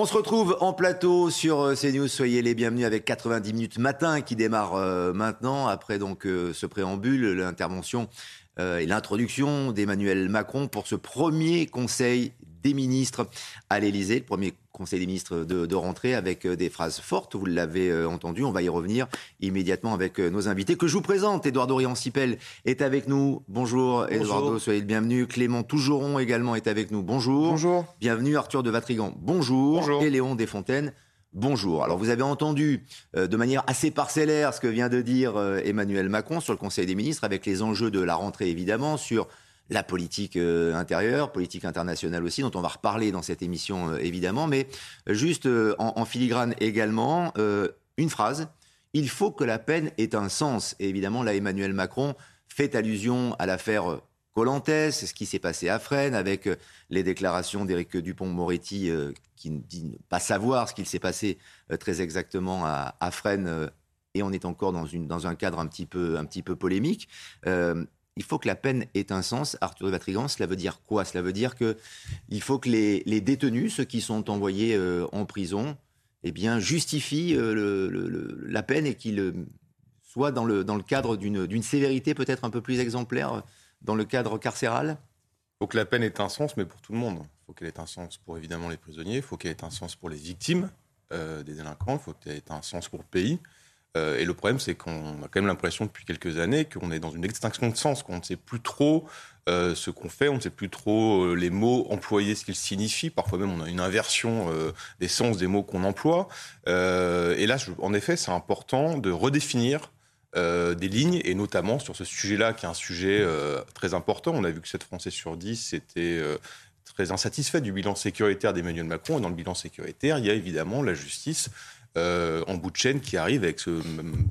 On se retrouve en plateau sur euh, CNews. Soyez les bienvenus avec 90 minutes matin qui démarre euh, maintenant. Après donc euh, ce préambule, l'intervention et l'introduction d'Emmanuel Macron pour ce premier conseil des ministres à l'Élysée, le premier Conseil des ministres de, de rentrée avec euh, des phrases fortes, vous l'avez euh, entendu, on va y revenir immédiatement avec euh, nos invités que je vous présente. Eduardo Riancipel est avec nous. Bonjour, Eduardo, soyez le bienvenu. Clément Tougeron également est avec nous. Bonjour. Bonjour. Bienvenue Arthur de Vatrigan. Bonjour. Bonjour. Et Léon Desfontaines. Bonjour. Alors vous avez entendu de manière assez parcellaire ce que vient de dire Emmanuel Macron sur le Conseil des ministres avec les enjeux de la rentrée évidemment sur la politique euh, intérieure, politique internationale aussi, dont on va reparler dans cette émission euh, évidemment, mais juste euh, en, filigrane également, une phrase, il faut que la peine ait un sens. Et évidemment, là, Emmanuel Macron fait allusion à l'affaire Colantes, ce qui s'est passé à Fresnes, avec les déclarations d'Éric Dupont-Moretti, qui dit pas savoir ce qu'il s'est passé très exactement à, Fresnes, et on est encore dans, dans un cadre un petit peu, un petit peu polémique il faut que la peine ait un sens. Arthur de Vatrigan, cela veut dire quoi? Cela veut dire qu'il faut que les, détenus, ceux qui sont envoyés euh, en prison, eh bien, justifient euh, la peine et qu'ils euh, soient dans le cadre d'une sévérité peut-être un peu plus exemplaire dans le cadre carcéral? Il faut que la peine ait un sens, mais pour tout le monde. Il faut qu'elle ait un sens pour évidemment les prisonniers, il faut qu'elle ait un sens pour les victimes des délinquants, il faut qu'elle ait un sens pour le pays. Euh, et le problème, c'est qu'on a quand même l'impression depuis quelques années qu'on est dans une extinction de sens, qu'on ne sait plus trop euh, ce qu'on fait, on ne sait plus trop euh, les mots employés, ce qu'ils signifient. Parfois même, on a une inversion des sens des mots qu'on emploie. et là, en effet, c'est important de redéfinir des lignes, et notamment sur ce sujet-là, qui est un sujet très important. On a vu que 7 Français sur 10 étaient très insatisfaits du bilan sécuritaire d'Emmanuel Macron. Et dans le bilan sécuritaire, il y a évidemment la justice euh, en bout de chaîne qui arrive avec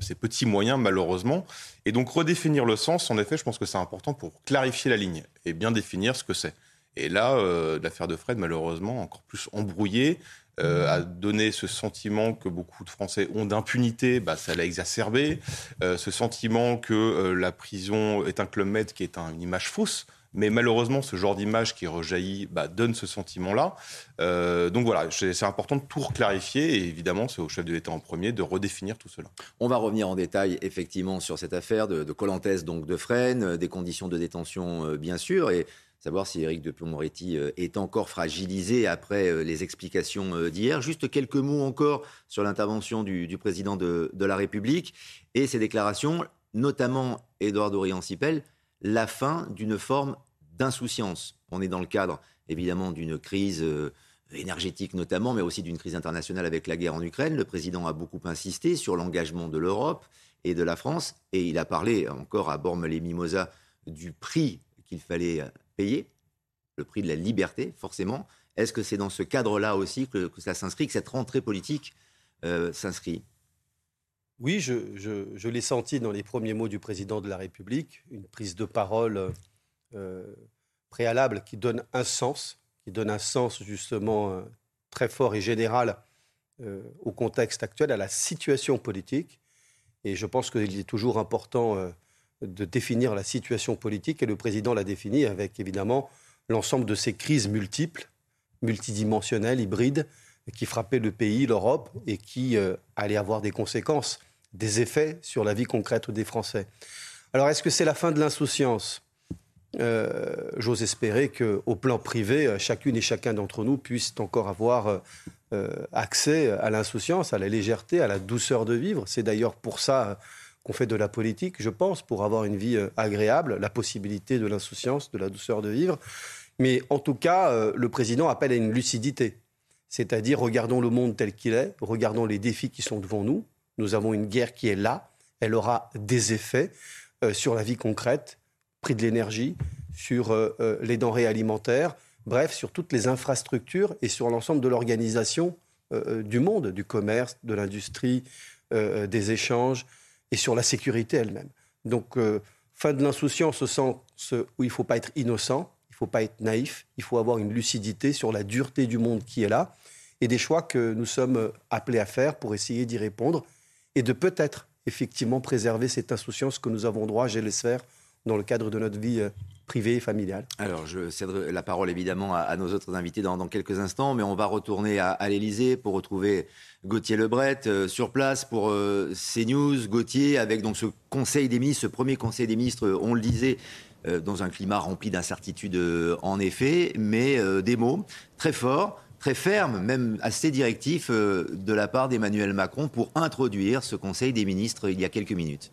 ces petits moyens, malheureusement. Et donc, redéfinir le sens, en effet, je pense que c'est important pour clarifier la ligne et bien définir ce que c'est. Et là, euh, l'affaire de Fred, malheureusement, encore plus embrouillée, euh, a donné ce sentiment que beaucoup de Français ont d'impunité, bah, ça l'a exacerbé. ce sentiment que la prison est un club med qui est une image fausse mais malheureusement, ce genre d'image qui rejaillit bah, donne ce sentiment-là. Euh, donc voilà, c'est important de tout clarifier et évidemment, c'est au chef de l'État en premier de redéfinir tout cela. On va revenir en détail effectivement sur cette affaire de, de donc de Fresnes, euh, des conditions de détention euh, bien sûr, et savoir si Éric de moretti est encore fragilisé après les explications d'hier. Juste quelques mots encore sur l'intervention du, président de, la République et ses déclarations, notamment Édouard Dorian-Sipel, la fin d'une forme d'insouciance. On est dans le cadre, évidemment, d'une crise euh, énergétique notamment, mais aussi d'une crise internationale avec la guerre en Ukraine. Le président a beaucoup insisté sur l'engagement de l'Europe et de la France, et il a parlé encore à Bormes-les-Mimosas du prix qu'il fallait payer, le prix de la liberté, forcément. Est-ce que c'est dans ce cadre-là aussi que, ça s'inscrit, que cette rentrée politique euh, s'inscrit? Oui, je, l'ai senti dans les premiers mots du président de la République, une prise de parole euh, préalable qui donne un sens, qui donne un sens justement euh, très fort et général euh, au contexte actuel, à la situation politique. Et je pense qu'il est toujours important de définir la situation politique, et le président l'a défini avec évidemment l'ensemble de ces crises multiples, multidimensionnelles, hybrides, qui frappaient le pays, l'Europe, et qui allaient avoir des conséquences des effets sur la vie concrète des Français. Alors, est-ce que c'est la fin de l'insouciance? Euh, J'ose espérer qu'au plan privé, euh, chacune et chacun d'entre nous puisse encore avoir euh, accès à l'insouciance, à la légèreté, à la douceur de vivre. C'est d'ailleurs pour ça qu'on fait de la politique, je pense, pour avoir une vie agréable, la possibilité de l'insouciance, de la douceur de vivre. Mais en tout cas, le président appelle à une lucidité. C'est-à-dire, regardons le monde tel qu'il est, regardons les défis qui sont devant nous, nous avons une guerre qui est là. Elle aura des effets euh, sur la vie concrète, prix de l'énergie, sur euh, euh, les denrées alimentaires, bref, sur toutes les infrastructures et sur l'ensemble de l'organisation du monde, du commerce, de l'industrie, des échanges et sur la sécurité elle-même. Donc, fin de l'insouciance au sens où il ne faut pas être innocent, il ne faut pas être naïf, il faut avoir une lucidité sur la dureté du monde qui est là et des choix que nous sommes appelés à faire pour essayer d'y répondre et de peut-être effectivement préserver cette insouciance que nous avons droit, je l'espère, dans le cadre de notre vie euh, privée et familiale. Alors, je cède la parole évidemment à, nos autres invités dans, quelques instants, mais on va retourner à, l'Elysée pour retrouver Gauthier Lebret euh, sur place pour euh, CNews. Gauthier, avec donc ce Conseil des ministres, ce premier Conseil des ministres, on le disait, dans un climat rempli d'incertitudes en effet, mais des mots très forts très ferme, même assez directif euh, de la part d'Emmanuel Macron pour introduire ce Conseil des ministres il y a quelques minutes.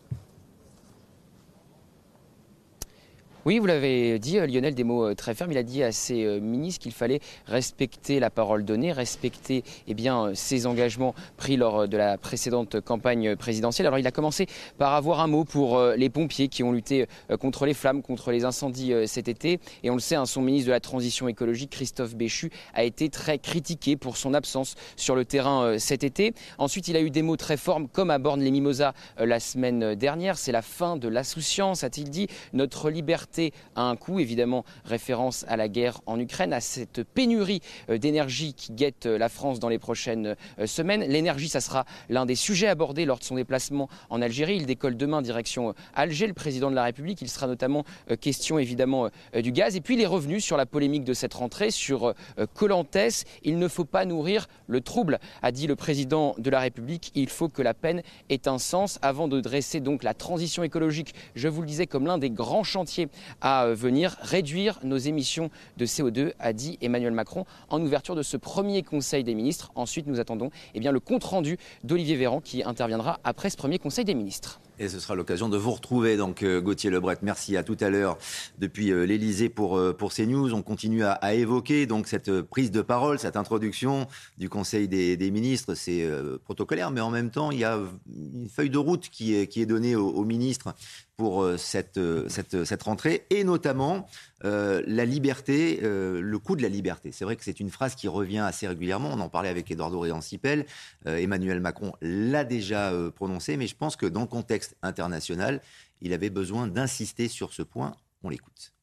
Oui, vous l'avez dit, euh, Lionel, des mots euh, très fermes. Il a dit à ses euh, ministres qu'il fallait respecter la parole donnée, respecter eh bien, ses engagements pris lors de la précédente campagne présidentielle. Alors il a commencé par avoir un mot pour les pompiers qui ont lutté contre les flammes, contre les incendies cet été. Et on le sait, hein, son ministre de la Transition écologique, Christophe Béchu, a été très critiqué pour son absence sur le terrain cet été. Ensuite, il a eu des mots très forts, comme à Borne-les-Mimosas la semaine dernière. C'est la fin de l'insouciance, a-t-il dit. Notre liberté à un coût, évidemment référence à la guerre en Ukraine, à cette pénurie euh, d'énergie qui guette euh, la France dans les prochaines euh, semaines. L'énergie, ça sera l'un des sujets abordés lors de son déplacement en Algérie. Il décolle demain direction Alger, le président de la République. Il sera notamment question évidemment du gaz. Et puis les revenus sur la polémique de cette rentrée, sur Colantes. Il ne faut pas nourrir le trouble, a dit le président de la République. Il faut que la peine ait un sens avant de dresser donc la transition écologique, je vous le disais, comme l'un des grands chantiers à euh, venir réduire nos émissions de CO2, a dit Emmanuel Macron en ouverture de ce premier Conseil des ministres. Ensuite, nous attendons eh le compte-rendu d'Olivier Véran qui interviendra après ce premier Conseil des ministres. Et ce sera l'occasion de vous retrouver, donc euh, Gauthier Lebret. Merci à tout à l'heure depuis euh, l'Elysée pour, pour CNews. On continue à, évoquer donc cette prise de parole, cette introduction du Conseil des, ministres. C'est protocolaire, mais en même temps, il y a une feuille de route qui est, donnée aux, ministres pour euh, cette, euh, cette, cette, rentrée, et notamment euh, la liberté, le coût de la liberté. C'est vrai que c'est une phrase qui revient assez régulièrement. On en parlait avec Eduardo Réancipel. Emmanuel Macron l'a déjà prononcé, mais je pense que dans le contexte international, il avait besoin d'insister sur ce point. On l'écoute.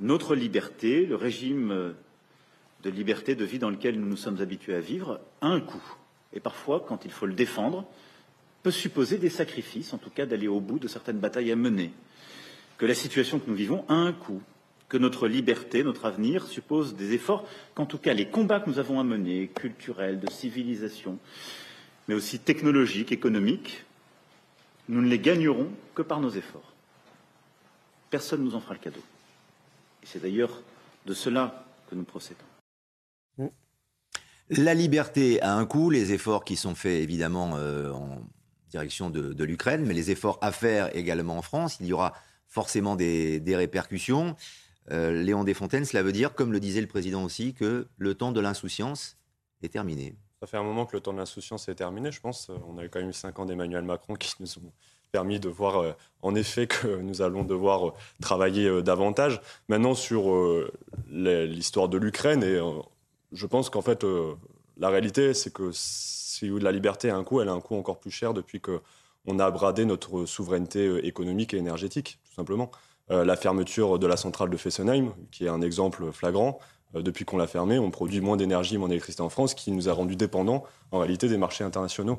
Notre liberté, le régime de liberté de vie dans lequel nous nous sommes habitués à vivre, a un coût. Et parfois, quand il faut le défendre, peut supposer des sacrifices, en tout cas d'aller au bout de certaines batailles à mener, que la situation que nous vivons a un coût, que notre liberté, notre avenir suppose des efforts, qu'en tout cas les combats que nous avons à mener, culturels, de civilisation, mais aussi technologiques, économiques, nous ne les gagnerons que par nos efforts. Personne ne nous en fera le cadeau. Et c'est d'ailleurs de cela que nous procédons. La liberté a un coût, les efforts qui sont faits évidemment euh, en direction de, l'Ukraine, mais les efforts à faire également en France, il y aura forcément des, répercussions. Euh, Léon Desfontaines, cela veut dire, comme le disait le président aussi, que le temps de l'insouciance est terminé. Ça fait un moment que le temps de l'insouciance est terminé, je pense. On a quand même eu cinq ans d'Emmanuel Macron qui nous ont permis de voir euh, en effet que nous allons devoir euh, travailler davantage. Maintenant, sur l'histoire de l'Ukraine, et je pense qu'en fait, la réalité, c'est que si la liberté a un coût, elle a un coût encore plus cher depuis qu'on a bradé notre souveraineté euh, économique et énergétique, tout simplement. Euh, la fermeture de la centrale de Fessenheim, qui est un exemple flagrant, euh, depuis qu'on l'a fermée, on produit moins d'énergie, moins d'électricité en France, qui nous a rendus dépendants en réalité des marchés internationaux.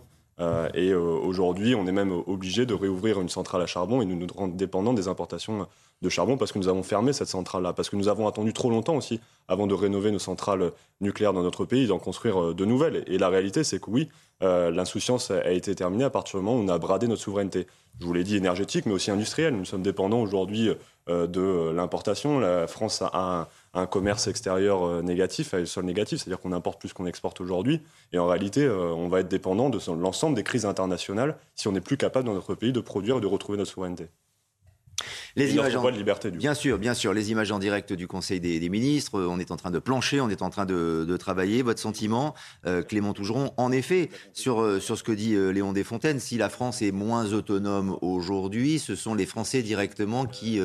et aujourd'hui, on est même obligé de réouvrir une centrale à charbon et nous nous rendre dépendants des importations de charbon parce que nous avons fermé cette centrale-là, parce que nous avons attendu trop longtemps aussi avant de rénover nos centrales nucléaires dans notre pays, d'en construire de nouvelles. Et la réalité, c'est que oui, euh, l'insouciance a été terminée à partir du moment où on a bradé notre souveraineté. Je vous l'ai dit, énergétique, mais aussi industrielle. Nous sommes dépendants aujourd'hui euh, de l'importation. La France a un, commerce extérieur négatif, un sol négatif, c'est-à-dire qu'on importe plus qu'on exporte aujourd'hui. Et en réalité, on va être dépendant de l'ensemble des crises internationales si on n'est plus capable dans notre pays de produire et de retrouver notre souveraineté. Les images en... de liberté, Bien sûr, bien sûr. Les images en direct du Conseil des, ministres. On est en train de plancher, on est en train de, travailler. Votre sentiment, euh, Clément Tougeron, en effet, sur, euh, sur ce que dit euh, Léon Desfontaines, si la France est moins autonome aujourd'hui, ce sont les Français directement qui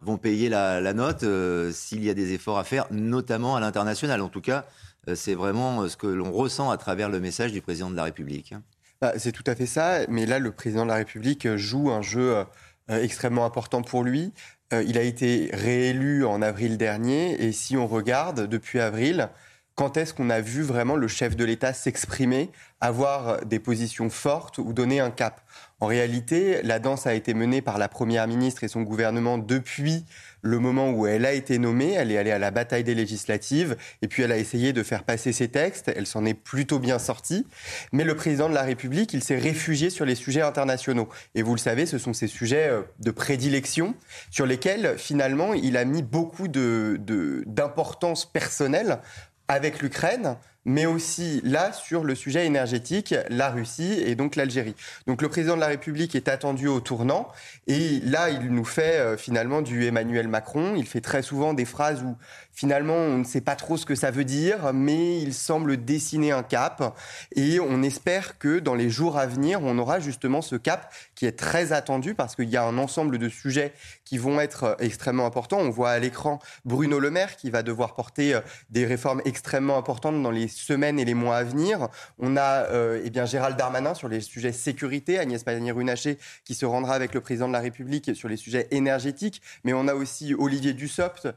vont payer la, note s'il y a des efforts à faire, notamment à l'international. En tout cas, c'est vraiment ce que l'on ressent à travers le message du président de la République. Bah, c'est tout à fait ça, mais là, le président de la République joue un jeu extrêmement important pour lui. il a été réélu en avril dernier, et si on regarde, depuis avril, quand est-ce qu'on a vu vraiment le chef de l'État s'exprimer, avoir des positions fortes ou donner un cap? En réalité, la danse a été menée par la Première ministre et son gouvernement depuis le moment où elle a été nommée. Elle est allée à la bataille des législatives et puis elle a essayé de faire passer ses textes. Elle s'en est plutôt bien sortie. Mais le président de la République, il s'est réfugié sur les sujets internationaux. Et vous le savez, ce sont ces sujets euh, de prédilection sur lesquels finalement il a mis beaucoup d'importance personnelle avec l'Ukraine, mais aussi là sur le sujet énergétique, la Russie et donc l'Algérie. Donc le président de la République est attendu au tournant et là il nous fait euh, finalement du Emmanuel Macron. Il fait très souvent des phrases où finalement on ne sait pas trop ce que ça veut dire, mais il semble dessiner un cap et on espère que dans les jours à venir on aura justement ce cap qui est très attendu parce qu'il y a un ensemble de sujets qui vont être euh, extrêmement importants. On voit à l'écran Bruno Le Maire qui va devoir porter euh, des réformes extrêmement importantes dans les semaines et les mois à venir. On a euh, eh bien Gérald Darmanin sur les sujets sécurité, Agnès Pannier-Runacher qui se rendra avec le président de la République sur les sujets énergétiques, mais on a aussi Olivier Dussopt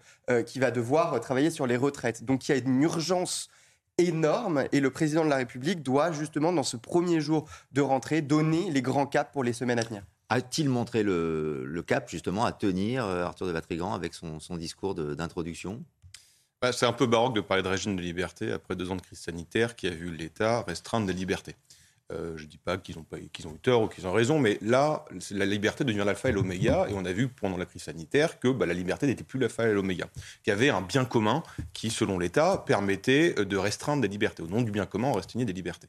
qui va devoir travailler sur les retraites. Donc il y a une urgence énorme et le président de la République doit justement dans ce premier jour de rentrée donner les grands caps pour les semaines à venir. A-t-il montré le, cap justement à tenir, euh, Arthur de Vatrigan, avec son, discours d'introduction? Bah, C'est un peu baroque de parler de régime de liberté après deux ans de crise sanitaire qui a vu l'État restreindre des libertés. Euh, je ne dis pas qu'ils ont, ont eu tort ou qu'ils ont raison, mais là, la liberté devient l'alpha et l'oméga. Et on a vu pendant la crise sanitaire que bah, la liberté n'était plus l'alpha et l'oméga. Qu'il y avait un bien commun qui, selon l'État, permettait de restreindre des libertés. Au nom du bien commun, on restreignait des libertés.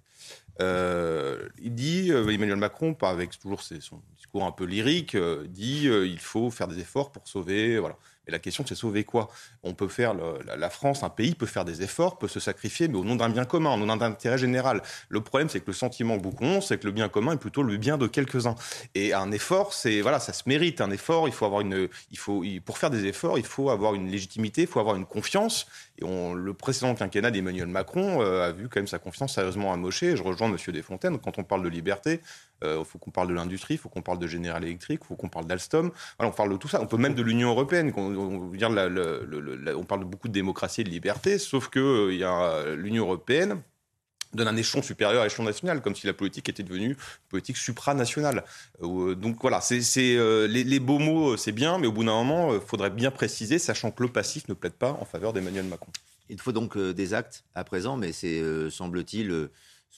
Euh, il dit, euh, Emmanuel Macron, avec toujours son discours un peu lyrique, dit il faut faire des efforts pour sauver. Voilà. Mais la question, c'est sauver quoi? On peut faire, la, France, un pays peut faire des efforts, peut se sacrifier, mais au nom d'un bien commun, au nom d'un intérêt général. Le problème, c'est que le sentiment que beaucoup ont, c'est que le bien commun est plutôt le bien de quelques-uns. Et un effort, c'est voilà, ça se mérite. Un effort, il faut avoir une, il faut, pour faire des efforts, il faut avoir une légitimité, il faut avoir une confiance. Le précédent quinquennat d'Emmanuel Macron euh, a vu quand même sa confiance sérieusement amochée. Je rejoins Monsieur Desfontaines quand on parle de liberté. Il euh, faut qu'on parle de l'industrie, il faut qu'on parle de General Electric, il faut qu'on parle d'Alstom. On parle de tout ça. On peut même de l'Union européenne. On, parle beaucoup de démocratie et de liberté, sauf que euh, a l'Union européenne donne un échelon supérieur à l'échelon national, comme si la politique était devenue politique supranationale. Euh, donc voilà, c'est, les, les, beaux mots, c'est bien, mais au bout d'un moment, il faudrait bien préciser, sachant que le passif ne plaide pas en faveur d'Emmanuel Macron. Il faut donc des actes à présent, mais c'est, semble-t-il,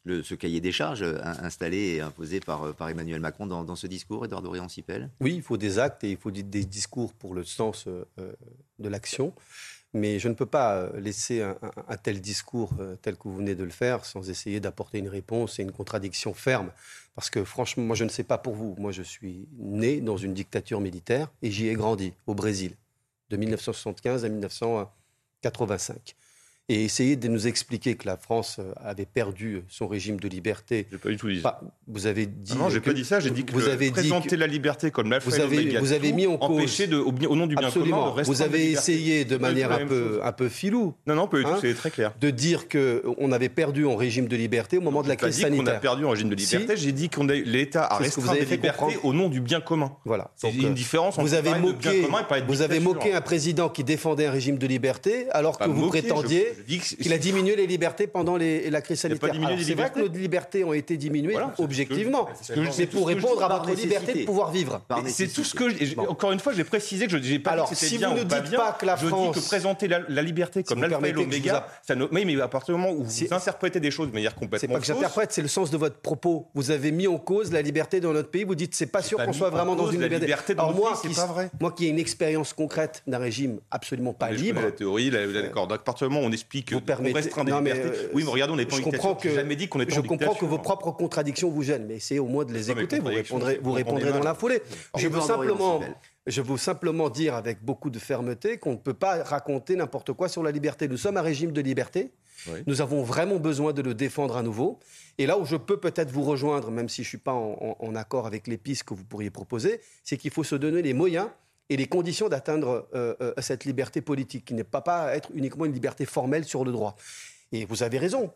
ce cahier des charges euh, installé et imposé par, euh, par Emmanuel Macron dans, ce discours, Edouard Dorian-Sipel Oui, il faut des actes et il faut des discours pour le sens euh, de l'action. Mais je ne peux pas laisser un, tel discours tel que vous venez de le faire sans essayer d'apporter une réponse et une contradiction ferme. Parce que franchement, moi je ne sais pas pour vous. Moi je suis né dans une dictature militaire et j'y ai grandi au Brésil de 1975 à 1985 et essayer de nous expliquer que la France euh, avait perdu son régime de liberté. J'ai pas du tout dit ça. vous avez dit. Non, j'ai pas dit ça. J'ai dit que vous avez présenter la liberté comme la vous avez, vous avez mis en cause de, au, au, nom du bien commun. De vous avez essayé de manière un peu, un peu filou. Non, non, pas du tout. Hein, c'est très clair. De dire que on avait perdu en régime de liberté au moment de la crise sanitaire. On a perdu en régime de liberté. J'ai dit qu'on l'État a restreint des libertés au nom du bien commun. Voilà. C'est une différence entre vous avez moqué, Vous avez moqué un président qui défendait un régime de liberté alors que vous prétendiez qu'il a dit diminué les libertés pendant la crise sanitaire. C'est vrai que nos libertés ont été diminuées, objectivement. C'est pour répondre à votre liberté de pouvoir vivre. C'est tout ce que. Encore une fois, j'ai précisé que je n'ai pas Alors, dit que si vous ne dites pas que la France. Je dis que présenter la, liberté comme l'alpha et l'oméga, oui, mais à partir du moment où vous interprétez des choses de manière complètement. C'est pas que j'interprète, c'est le sens de votre propos. Vous avez mis en cause la liberté dans notre pays. Vous dites c'est pas sûr qu'on soit vraiment dans une liberté. Alors moi, moi qui ai une expérience concrète d'un régime absolument pas libre. La théorie, d'accord. À partir du moment où on explique, on restreint des libertés. Euh, oui, mais regardez, on n'est pas je comprends que, jamais dit qu'on est Je comprends que vos propres contradictions vous gênent, mais essayez au moins de les écouter. Vous répondrez, vous répondrez dans la foulée. Je veux simplement. Je veux simplement dire avec beaucoup de fermeté qu'on ne peut pas raconter n'importe quoi sur la liberté. Nous sommes un régime de liberté. Nous avons vraiment besoin de le défendre à nouveau. Et là où je peux peut-être vous rejoindre, même si je ne suis pas en, en accord avec les pistes que vous pourriez proposer, c'est qu'il faut se donner les moyens et les conditions d'atteindre cette liberté politique, qui n'est pas, pas être uniquement une liberté formelle sur le droit. Et vous avez raison,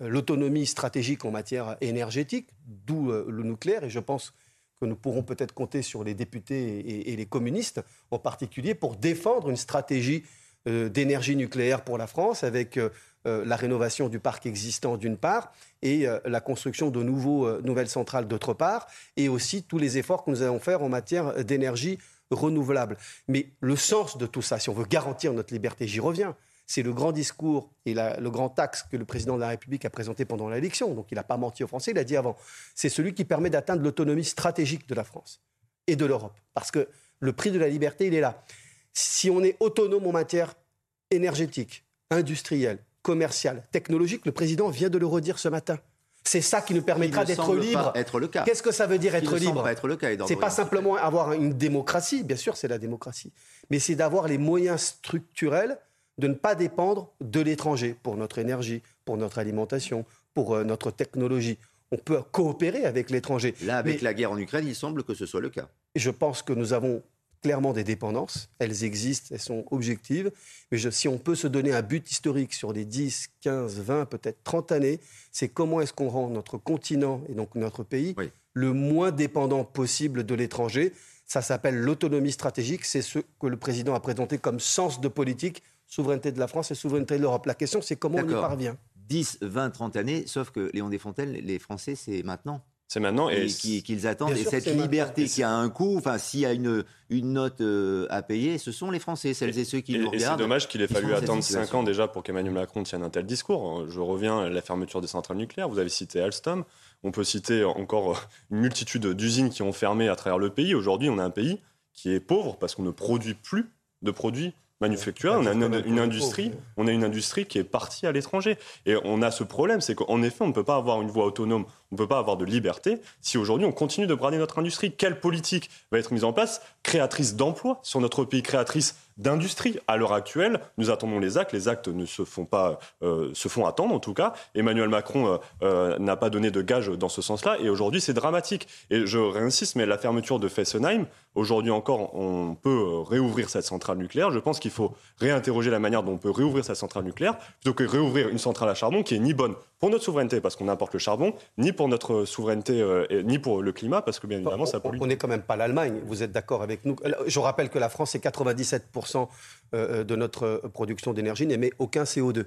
l'autonomie stratégique en matière énergétique, d'où le nucléaire, et je pense que nous pourrons peut-être compter sur les députés et, les communistes en particulier pour défendre une stratégie euh, d'énergie nucléaire pour la France avec euh, euh, la rénovation du parc existant d'une part et la construction de nouveaux, nouvelles centrales d'autre part et aussi tous les efforts que nous allons faire en matière d'énergie renouvelable. Mais le sens de tout ça, si on veut garantir notre liberté, j'y reviens, c'est le grand discours et le grand axe que le président de la République a présenté pendant l'élection. Donc il n'a pas menti aux Français, il a dit avant. C'est celui qui permet d'atteindre l'autonomie stratégique de la France et de l'Europe. Parce que le prix de la liberté, il est là. Si on est autonome en matière énergétique, industrielle, commerciale, technologique, le président vient de le redire ce matin. C'est ça qui nous permettra d'être libre. Être le cas. Qu'est-ce que ça veut dire être libre pas être le cas. C'est pas simplement avoir une démocratie, bien sûr, c'est la démocratie, mais c'est d'avoir les moyens structurels de ne pas dépendre de l'étranger pour notre énergie, pour notre alimentation, pour euh, notre technologie. On peut coopérer avec l'étranger. Là, avec la guerre en Ukraine, il semble que ce soit le cas. Je pense que nous avons clairement des dépendances. Elles existent, elles sont objectives. Mais si on peut se donner un but historique sur les 10, 15, 20, peut-être 30 années, c'est comment est-ce qu'on rend notre continent et donc notre pays le moins dépendant possible de l'étranger. Ça s'appelle l'autonomie stratégique. C'est ce que le président a présenté comme sens de politique souveraineté de la France et souveraineté de l'Europe. La question, c'est comment on y parvient 10, 20, 30 années, sauf que Léon Desfontaines, les Français, c'est maintenant. C'est maintenant et, qu'ils attendent. et cette liberté qui a un coût, enfin, s'il y a une, une note euh, à payer, ce sont les Français, celles et ceux qui nous regardent. Et c'est dommage qu'il ait fallu attendre 5 ans déjà pour qu'Emmanuel Macron tienne un tel discours. Je reviens à la fermeture des centrales nucléaires. Vous avez cité Alstom. On peut citer encore une multitude d'usines qui ont fermé à travers le pays. Aujourd'hui, on a un pays qui est pauvre parce qu'on ne produit plus de produits manufacturière, on a une, industrie, on a une industrie qui est partie à l'étranger. Et on a ce problème, c'est qu'en effet, on ne peut pas avoir une voie autonome, on ne peut pas avoir de liberté si aujourd'hui on continue de brader notre industrie. Quelle politique va être mise en place créatrice d'emplois sur notre pays, créatrice d'industrie? À l'heure actuelle, nous attendons les actes. Les actes ne se font pas, euh, se font attendre en tout cas. Emmanuel Macron euh, euh, n'a pas donné de gage dans ce sens-là. Et aujourd'hui, c'est dramatique. Et je réinsiste, mais la fermeture de Fessenheim, aujourd'hui encore, on peut réouvrir cette centrale nucléaire. Je pense qu'il faut réinterroger la manière dont on peut réouvrir cette centrale nucléaire plutôt que réouvrir une centrale à charbon qui est ni bonne pour notre souveraineté parce qu'on importe le charbon, ni pour notre souveraineté, ni pour le climat parce que bien évidemment ça pollue. On n'est quand même pas l'Allemagne. Vous êtes d'accord avec nous Je rappelle que la France est 97% euh, euh, de notre production d'énergie n'émet aucun CO2.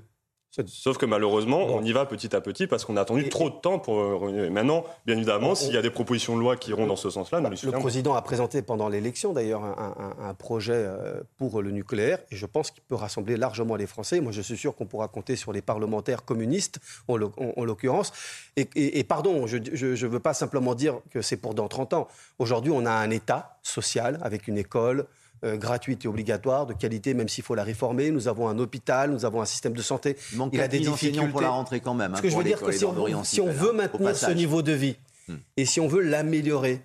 Sauf que malheureusement, on y va petit à petit parce qu'on a attendu trop de temps pour. Euh, maintenant, bien évidemment, s'il y a des propositions de loi qui iront dans ce sens-là, bah, Le président a présenté pendant l'élection, d'ailleurs, un, projet pour le nucléaire, et je pense qu'il peut rassembler largement les Français. Moi, je suis sûr qu'on pourra compter sur les parlementaires communistes, en, l'occurrence. Et, pardon, je ne veux pas simplement dire que c'est pour dans 30 ans. Aujourd'hui, on a un État social avec une école, euh, gratuite et obligatoire, de qualité, même s'il faut la réformer. Nous avons un hôpital, nous avons un système de santé. Il manque il a des difficultés pour la rentrée quand même. Ce hein, que je veux dire, que si on, veut maintenir ce niveau de vie hmm. et si on veut l'améliorer,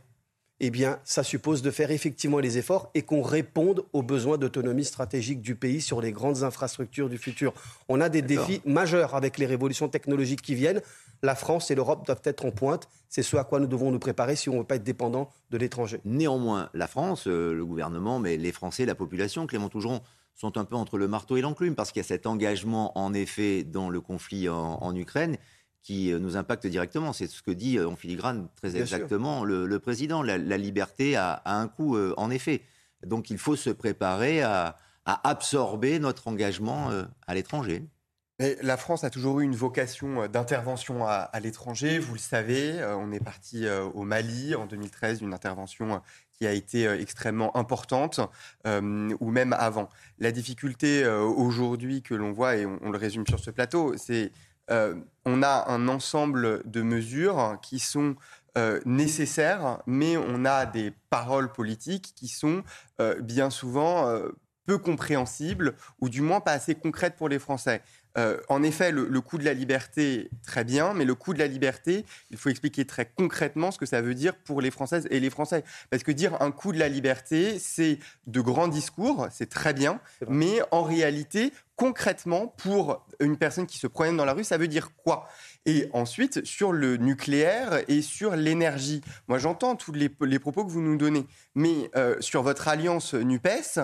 eh bien, ça suppose de faire effectivement les efforts et qu'on réponde aux besoins d'autonomie stratégique du pays sur les grandes infrastructures du futur. On a des défis majeurs avec les révolutions technologiques qui viennent la France et l'Europe doivent être en pointe. C'est ce à quoi nous devons nous préparer si on ne veut pas être dépendant de l'étranger. Néanmoins, la France, euh, le gouvernement, mais les Français, la population, Clément Tougeron, sont un peu entre le marteau et l'enclume parce qu'il y a cet engagement, en effet, dans le conflit en, Ukraine qui euh, nous impacte directement. C'est ce que dit euh, en filigrane très exactement le, président. La, liberté a, un coût, en effet. Donc il faut se préparer à absorber notre engagement à l'étranger la France a toujours eu une vocation euh, d'intervention à, l'étranger. Vous le savez, euh, on est parti euh, au Mali en 2013, une intervention qui a été extrêmement importante, ou même avant. La difficulté aujourd'hui que l'on voit, et on, le résume sur ce plateau, c'est on a un ensemble de mesures qui sont nécessaires, mais on a des paroles politiques qui sont bien souvent peu compréhensible ou du moins pas assez concrète pour les Français. Euh, en effet, le, coût de la liberté, très bien, mais le coût de la liberté, il faut expliquer très concrètement ce que ça veut dire pour les Françaises et les Français. Parce que dire un coût de la liberté, c'est de grands discours, c'est très bien, mais en réalité, concrètement, pour une personne qui se promène dans la rue, ça veut dire quoi? Et ensuite, sur le nucléaire et sur l'énergie. Moi, j'entends tous les, propos que vous nous donnez, mais euh, sur votre alliance NUPES,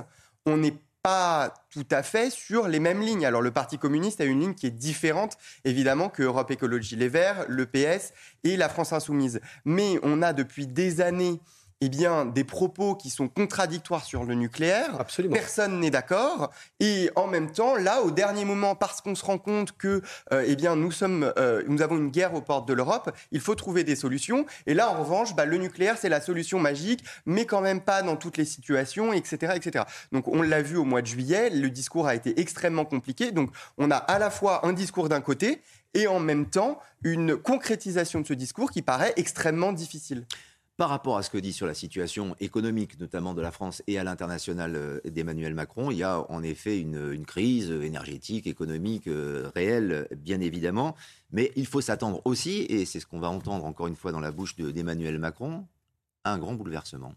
on n'est pas tout à fait sur les mêmes lignes. Alors le Parti communiste a une ligne qui est différente, évidemment, que Europe Écologie Les Verts, le PS et la France Insoumise. Mais on a depuis des années eh bien, des propos qui sont contradictoires sur le nucléaire. Absolument. Personne n'est d'accord. Et en même temps, là, au dernier moment, parce qu'on se rend compte que, euh, eh bien, nous sommes, euh, nous avons une guerre aux portes de l'Europe, il faut trouver des solutions. Et là, en revanche, bah, le nucléaire, c'est la solution magique, mais quand même pas dans toutes les situations, etc., etc. Donc, on l'a vu au mois de juillet, le discours a été extrêmement compliqué. Donc, on a à la fois un discours d'un côté et en même temps une concrétisation de ce discours qui paraît extrêmement difficile. Par rapport à ce que dit sur la situation économique, notamment de la France et à l'international euh, d'Emmanuel Macron, il y a en effet une, crise énergétique, économique euh, réelle, bien évidemment. Mais il faut s'attendre aussi, et c'est ce qu'on va entendre encore une fois dans la bouche d'Emmanuel Macron, à un grand bouleversement.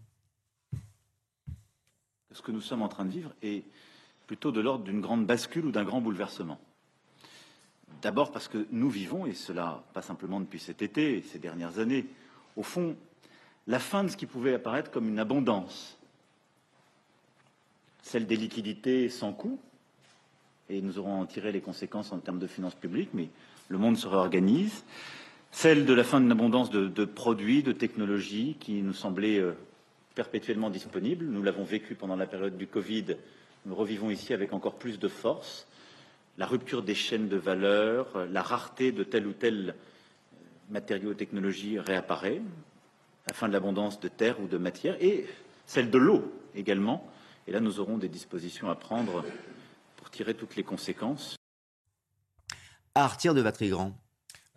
Ce que nous sommes en train de vivre est plutôt de l'ordre d'une grande bascule ou d'un grand bouleversement. D'abord parce que nous vivons, et cela pas simplement depuis cet été, ces dernières années, au fond, la fin de ce qui pouvait apparaître comme une abondance, celle des liquidités sans coût, et nous aurons en tiré les conséquences en termes de finances publiques, mais le monde se réorganise, celle de la fin d'une abondance de, produits, de technologies qui nous semblaient euh, perpétuellement disponibles. Nous l'avons vécu pendant la période du Covid, nous revivons ici avec encore plus de force. La rupture des chaînes de valeur, la rareté de tel ou tel euh, matériau ou technologie réapparaît la fin de l'abondance de terre ou de matière, et celle de l'eau également. Et là, nous aurons des dispositions à prendre pour tirer toutes les conséquences. À partir de Vatrigrand,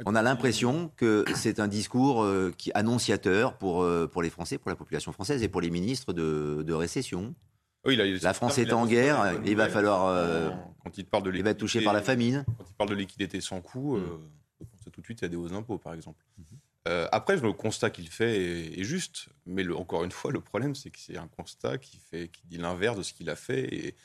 on a l'impression que c'est un discours euh, qui annonciateur pour, euh, pour les Français, pour la population française et pour les ministres de, récession. Oui, la France est en guerre, il va falloir. Euh, quand il parle de il va être touché par la famine. Quand il parle de liquidité sans coût, mm. tout de suite à des hausses d'impôts, par exemple. Mm-hmm. Euh, après, le constat qu'il fait est, juste, mais encore une fois, le problème, c'est que c'est un constat qui, fait, qui dit l'inverse de ce qu'il a fait. Et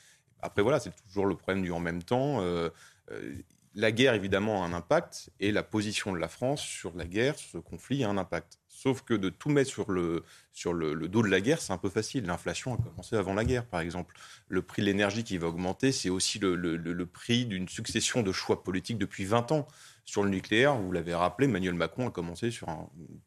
après, voilà, c'est toujours le problème du en même temps. Euh, euh, la guerre, évidemment, a un impact, et la position de la France sur la guerre, sur ce conflit, a un impact. Sauf que de tout mettre sur le, sur le, dos de la guerre, c'est un peu facile. L'inflation a commencé avant la guerre, par exemple. Le prix de l'énergie qui va augmenter, c'est aussi le, le prix d'une succession de choix politiques depuis 20 ans. Sur le nucléaire, vous l'avez rappelé, Emmanuel Macron a commencé sur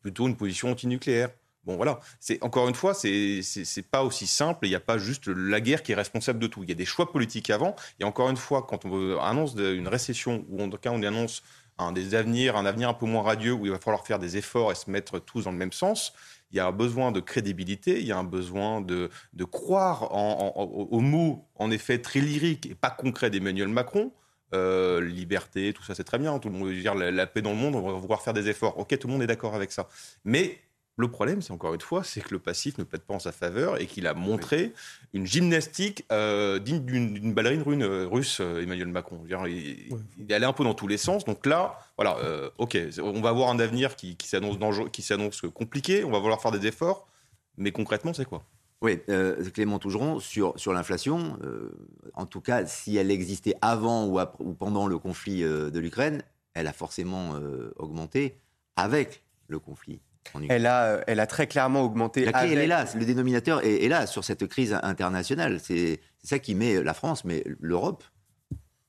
plutôt une position anti-nucléaire. Bon, voilà. C'est encore une fois, c'est c'est pas aussi simple. Il n'y a pas juste la guerre qui est responsable de tout. Il y a des choix politiques avant. Et encore une fois, quand on annonce une récession ou en tout cas on annonce un des un avenir un peu moins radieux où il va falloir faire des efforts et se mettre tous dans le même sens. Il y a un besoin de crédibilité, il y a un besoin de, de croire aux mots, en effet, très lyriques et pas concrets d'Emmanuel Macron. Euh, liberté, tout ça, c'est très bien. Tout le monde veut dire la, paix dans le monde, on va vouloir faire des efforts. Ok, tout le monde est d'accord avec ça. Mais le problème, c'est encore une fois, c'est que le passif ne plaide pas en sa faveur et qu'il a montré une gymnastique euh, digne d'une ballerine euh, russe, Emmanuel Macron. il, il, est allé un peu dans tous les sens. Donc là, voilà, ok, on va avoir un avenir qui, qui s'annonce compliqué. On va vouloir faire des efforts, mais concrètement, c'est quoi? Oui, euh, Clément Tougeron, sur, sur l'inflation, euh, en tout cas, si elle existait avant ou, ou pendant le conflit euh, de l'Ukraine, elle a forcément augmenté avec le conflit. En Ukraine. Elle a, elle a très clairement augmenté. La clé, elle est là. Le dénominateur est, est là sur cette crise internationale. C'est ça qui met la France, mais l'Europe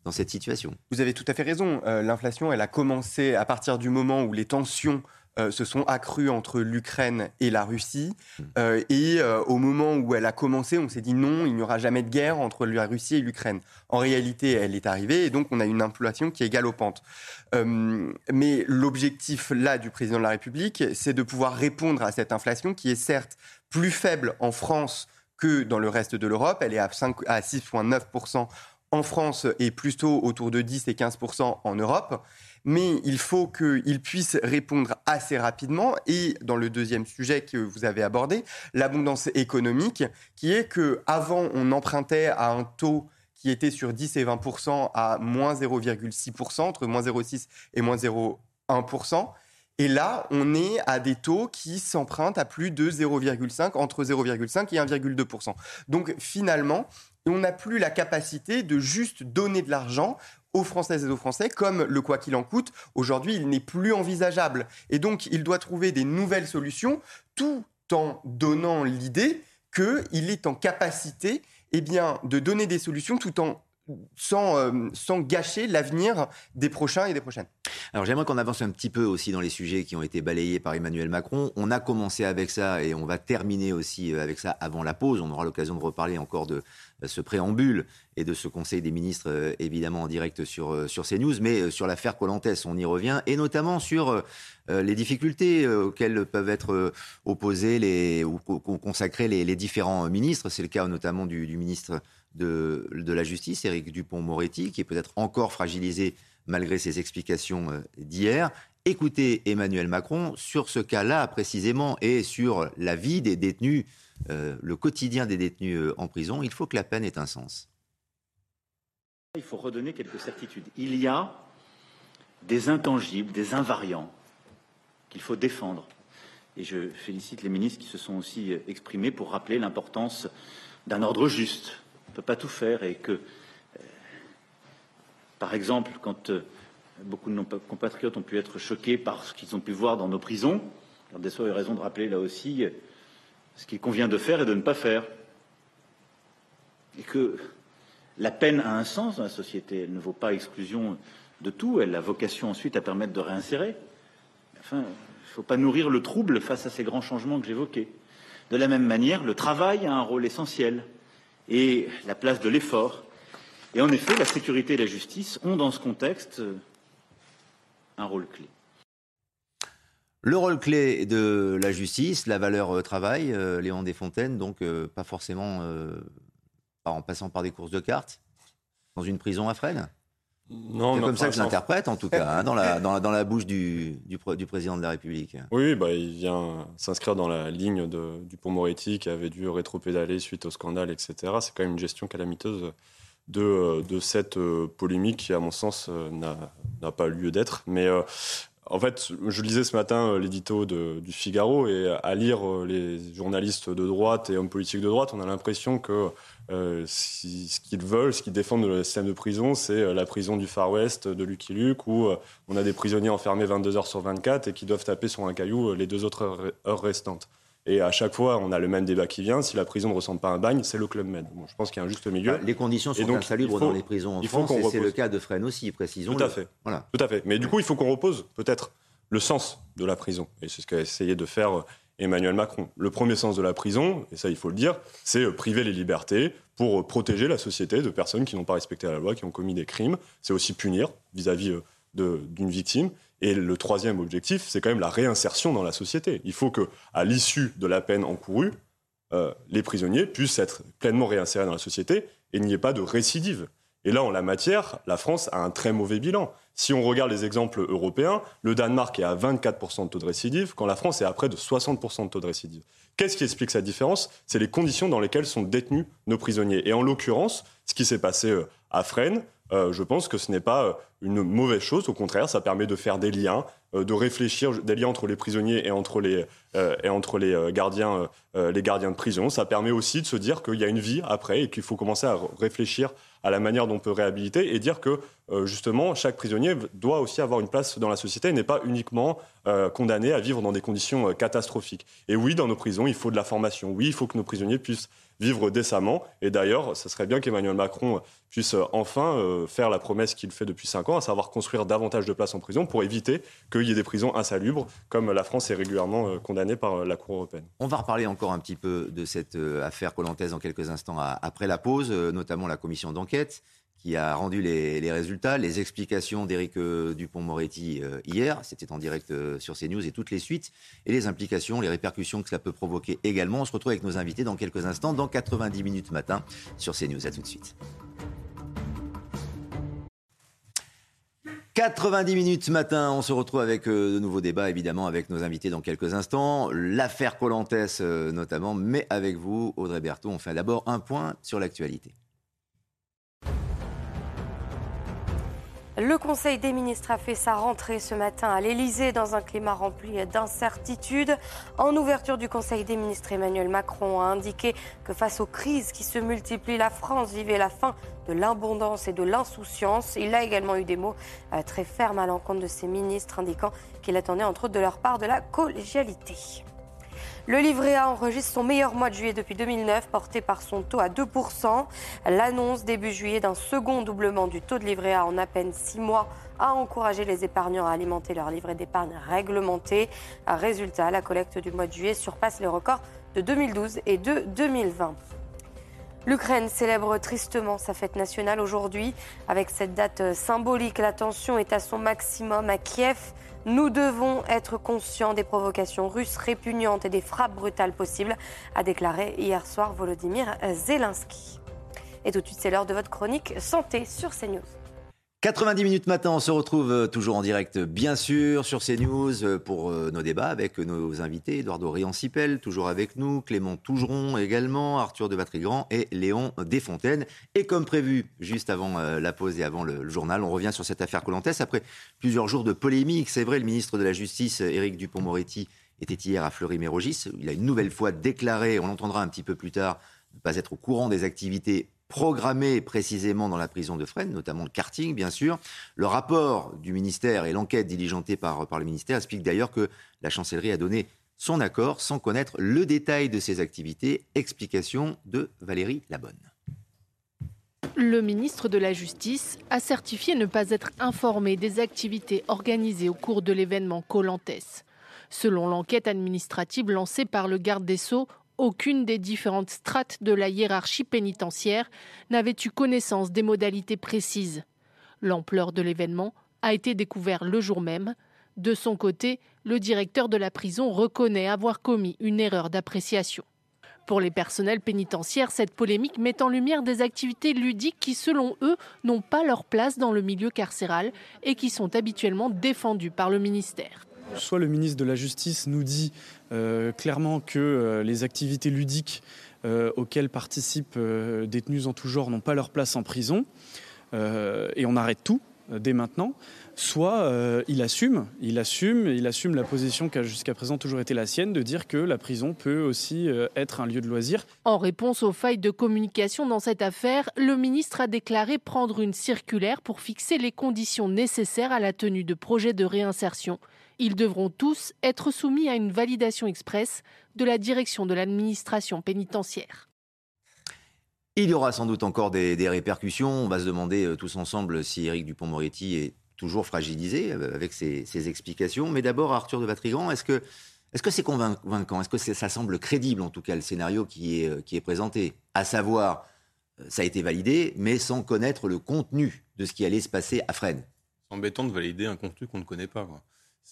dans cette situation. Vous avez tout à fait raison. L'inflation, elle a commencé à partir du moment où les tensions euh, se sont accrues entre l'Ukraine et la Russie. Hmm. Euh, et euh, au moment où elle a commencé, on s'est dit non, il n'y aura jamais de guerre entre la Russie et l'Ukraine. En réalité, elle est arrivée et donc on a une inflation qui est galopante. mais l'objectif là du président de la République, c'est de pouvoir répondre à cette inflation qui est certes plus faible en France que dans le reste de l'Europe. Elle est à, à 6,9% en France et plutôt autour de 10 et 15% en Europe. Mais il faut qu'il puisse répondre assez rapidement. Et dans le deuxième sujet que vous avez abordé, l'abondance économique, qui est que avant on empruntait à un taux qui était sur 10 et 20% à moins 0,6% entre moins 0,6 et moins 0,1% et là, on est à des taux qui s'empruntent à plus de 0,5, entre 0,5 et 1,2% Donc finalement, on n'a plus la capacité de juste donner de l'argent aux Françaises et aux Français, comme le quoi qu'il en coûte, aujourd'hui, il n'est plus envisageable. Et donc, il doit trouver des nouvelles solutions tout en donnant l'idée qu'il est en capacité eh bien, de donner des solutions tout en sans, euh, sans gâcher l'avenir des prochains et des prochaines. Alors j'aimerais qu'on avance un petit peu aussi dans les sujets qui ont été balayés par Emmanuel Macron. On a commencé avec ça et on va terminer aussi euh, avec ça avant la pause. On aura l'occasion de reparler encore de euh, ce préambule et de ce Conseil des ministres, évidemment en direct sur, sur CNews, mais sur l'affaire Colantes, on y revient, et notamment sur les difficultés auxquelles peuvent être opposés les, ou consacrés les, différents ministres. C'est le cas notamment du ministre de, la justice, Éric Dupont-Moretti, qui est peut-être encore fragilisé malgré ses explications euh, d'hier. Écoutez Emmanuel Macron sur ce cas-là précisément et sur la vie des détenus, euh, le quotidien des détenus euh, en prison. Il faut que la peine ait un sens. Il faut redonner quelques certitudes. Il y a des intangibles, des invariants qu'il faut défendre. Et je félicite les ministres qui se sont aussi exprimés pour rappeler l'importance d'un ordre juste, ne peut pas tout faire et que, euh, par exemple, quand euh, beaucoup de nos compatriotes ont pu être choqués par ce qu'ils ont pu voir dans nos prisons, des a eu raison de rappeler là aussi euh, ce qu'il convient de faire et de ne pas faire. Et que la peine a un sens dans la société, elle ne vaut pas exclusion de tout, elle a vocation ensuite à permettre de réinsérer. Enfin, il ne faut pas nourrir le trouble face à ces grands changements que j'évoquais. De la même manière, le travail a un rôle essentiel et la place de l'effort. Et en effet, la sécurité et la justice ont dans ce contexte un rôle clé. Le rôle clé de la justice, la valeur euh, travail, euh, Léon Desfontaines, donc euh, pas forcément en passant par des courses de cartes, dans une prison à Fresnes? C'est comme ça que je l'interprète, en tout cas, hein, dans, la, dans, dans, la, bouche du, du, du, président de la République. Oui, bah, il vient s'inscrire dans la ligne de, du pont Moretti qui avait dû rétropédaler suite au scandale, etc. C'est quand même une gestion calamiteuse de, de cette euh, polémique qui, à mon sens, euh, n'a pas lieu d'être. Mais euh, en fait, je lisais ce matin l'édito du Figaro et à lire les journalistes de droite et hommes politiques de droite, on a l'impression que euh, ce qu'ils veulent, ce qu'ils défendent le système de prison, c'est euh, la prison du Far West de Lucky Luke, où euh, on a des prisonniers enfermés 22 heures sur 24 et qui doivent taper sur un caillou les deux autres heures restantes. Et à chaque fois, on a le même débat qui vient. Si la prison ne ressemble pas à un bagne, c'est le Club Med. Bon, je pense qu'il y a un juste milieu. Bah, les conditions sont donc, insalubres dans les prisons en France, et c'est le cas de Fresnes aussi, précisons. Tout à fait. Voilà. Tout à fait. Mais du coup, il faut qu'on repose peut-être le sens de la prison. Et c'est ce qu'a essayé de faire Emmanuel Macron. Le premier sens de la prison, et ça il faut le dire, c'est euh, priver les libertés pour euh, protéger la société de personnes qui n'ont pas respecté la loi, qui ont commis des crimes. C'est aussi punir vis-à-vis euh, d'une victime. Et le troisième objectif, c'est quand même la réinsertion dans la société. Il faut que, à l'issue de la peine encourue, les prisonniers puissent être pleinement réinsérés dans la société et il n'y ait pas de récidive. Et là, en la matière, la France a un très mauvais bilan. Si on regarde les exemples européens, le Danemark est à 24% de taux de récidive, quand la France est à près de 60% de taux de récidive. Qu'est-ce qui explique cette différence? C'est les conditions dans lesquelles sont détenus nos prisonniers. Et en l'occurrence, ce qui s'est passé euh, à Fresnes, euh, je pense que ce n'est pas euh, une mauvaise chose. Au contraire, ça permet de faire des liens, de réfléchir des liens entre les prisonniers et entre les, et entre les, gardiens, les gardiens de prison. Ça permet aussi de se dire qu'il y a une vie après et qu'il faut commencer à réfléchir à la manière dont on peut réhabiliter et dire que euh, justement chaque prisonnier doit aussi avoir une place dans la société et n'est pas uniquement euh, condamné à vivre dans des conditions euh, catastrophiques. Et oui, dans nos prisons, il faut de la formation. Oui, il faut que nos prisonniers puissent vivre décemment. Et d'ailleurs, ce serait bien qu'Emmanuel Macron puisse enfin faire la promesse qu'il fait depuis cinq ans, à savoir construire davantage de places en prison pour éviter qu'il y ait des prisons insalubres, comme la France est régulièrement condamnée par la Cour européenne. On va reparler encore un petit peu de cette affaire collantaise en quelques instants après la pause, notamment la commission d'enquête qui a rendu les, résultats, les explications d'Éric euh, Dupont-Moretti euh, hier, c'était en direct euh, sur CNews et toutes les suites, et les implications, les répercussions que cela peut provoquer également. On se retrouve avec nos invités dans quelques instants, dans 90 minutes matin sur CNews. À tout de suite. 90 minutes matin, on se retrouve avec de nouveaux débats, évidemment, avec nos invités dans quelques instants. L'affaire Colantes notamment, mais avec vous, Audrey Berthaud, on fait d'abord un point sur l'actualité. Le Conseil des ministres a fait sa rentrée ce matin à l'Elysée dans un climat rempli d'incertitudes. En ouverture du Conseil des ministres, Emmanuel Macron a indiqué que face aux crises qui se multiplient, la France vivait la fin de l'abondance et de l'insouciance. Il a également eu des mots euh, très fermes à l'encontre de ses ministres, indiquant qu'il attendait entre autres de leur part de la collégialité. Le livret A enregistre son meilleur mois de juillet depuis 2009, porté par son taux à 2%. L'annonce début juillet d'un second doublement du taux de livret A en à peine 6 mois a encouragé les épargnants à alimenter leur livret d'épargne réglementé. Résultat, la collecte du mois de juillet surpasse les records de 2012 et de 2020. L'Ukraine célèbre tristement sa fête nationale aujourd'hui. Avec cette date symbolique, la tension est à son maximum à Kiev. Nous devons être conscients des provocations russes répugnantes et des frappes brutales possibles, a déclaré hier soir Volodymyr Zelensky. Et tout de suite, c'est l'heure de votre chronique Santé sur CNews. 90 minutes matin, on se retrouve euh, toujours en direct, bien sûr, sur CNews euh, pour euh, nos débats avec nos invités. Eduardo Riancipel, toujours avec nous, Clément Tougeron également, Arthur de Vatrigrand et Léon Desfontaines. Et comme prévu, juste avant la pause et avant le journal, on revient sur cette affaire Colantès. Après plusieurs jours de polémique, c'est vrai, le ministre de la Justice, Éric Dupont-Moretti, était hier à Fleury-Mérogis. Il a une nouvelle fois déclaré, on l'entendra un petit peu plus tard, ne pas être au courant des activités programmé précisément dans la prison de Fresnes, notamment le karting, bien sûr. Le rapport du ministère et l'enquête diligentée par, le ministère expliquent d'ailleurs que la chancellerie a donné son accord sans connaître le détail de ses activités. Explication de Valérie Labonne. Le ministre de la Justice a certifié ne pas être informé des activités organisées au cours de l'événement Colantes. Selon l'enquête administrative lancée par le garde des Sceaux, aucune des différentes strates de la hiérarchie pénitentiaire n'avait eu connaissance des modalités précises. L'ampleur de l'événement a été découverte le jour même. De son côté, le directeur de la prison reconnaît avoir commis une erreur d'appréciation. Pour les personnels pénitentiaires, cette polémique met en lumière des activités ludiques qui, selon eux, n'ont pas leur place dans le milieu carcéral et qui sont habituellement défendues par le ministère. Soit le ministre de la Justice nous dit euh, clairement que euh, les activités ludiques euh, auxquelles participent détenus en tout genre n'ont pas leur place en prison, et on arrête tout dès maintenant, soit il assume, il assume, il assume la position qui a jusqu'à présent toujours été la sienne de dire que la prison peut aussi être un lieu de loisir. En réponse aux failles de communication dans cette affaire, le ministre a déclaré prendre une circulaire pour fixer les conditions nécessaires à la tenue de projets de réinsertion. Ils devront tous être soumis à une validation express de la direction de l'administration pénitentiaire. Il y aura sans doute encore des, répercussions. On va se demander euh, tous ensemble si Éric Dupont-Moretti est toujours fragilisé euh, avec ses, explications. Mais d'abord, Arthur de Vatrigan, est-ce que est-ce que c'est convaincant? Est-ce que ça semble crédible, en tout cas, le scénario qui est, euh, qui est présenté? À savoir, ça a été validé, mais sans connaître le contenu de ce qui allait se passer à Fresnes. C'est embêtant de valider un contenu qu'on ne connaît pas. Quoi.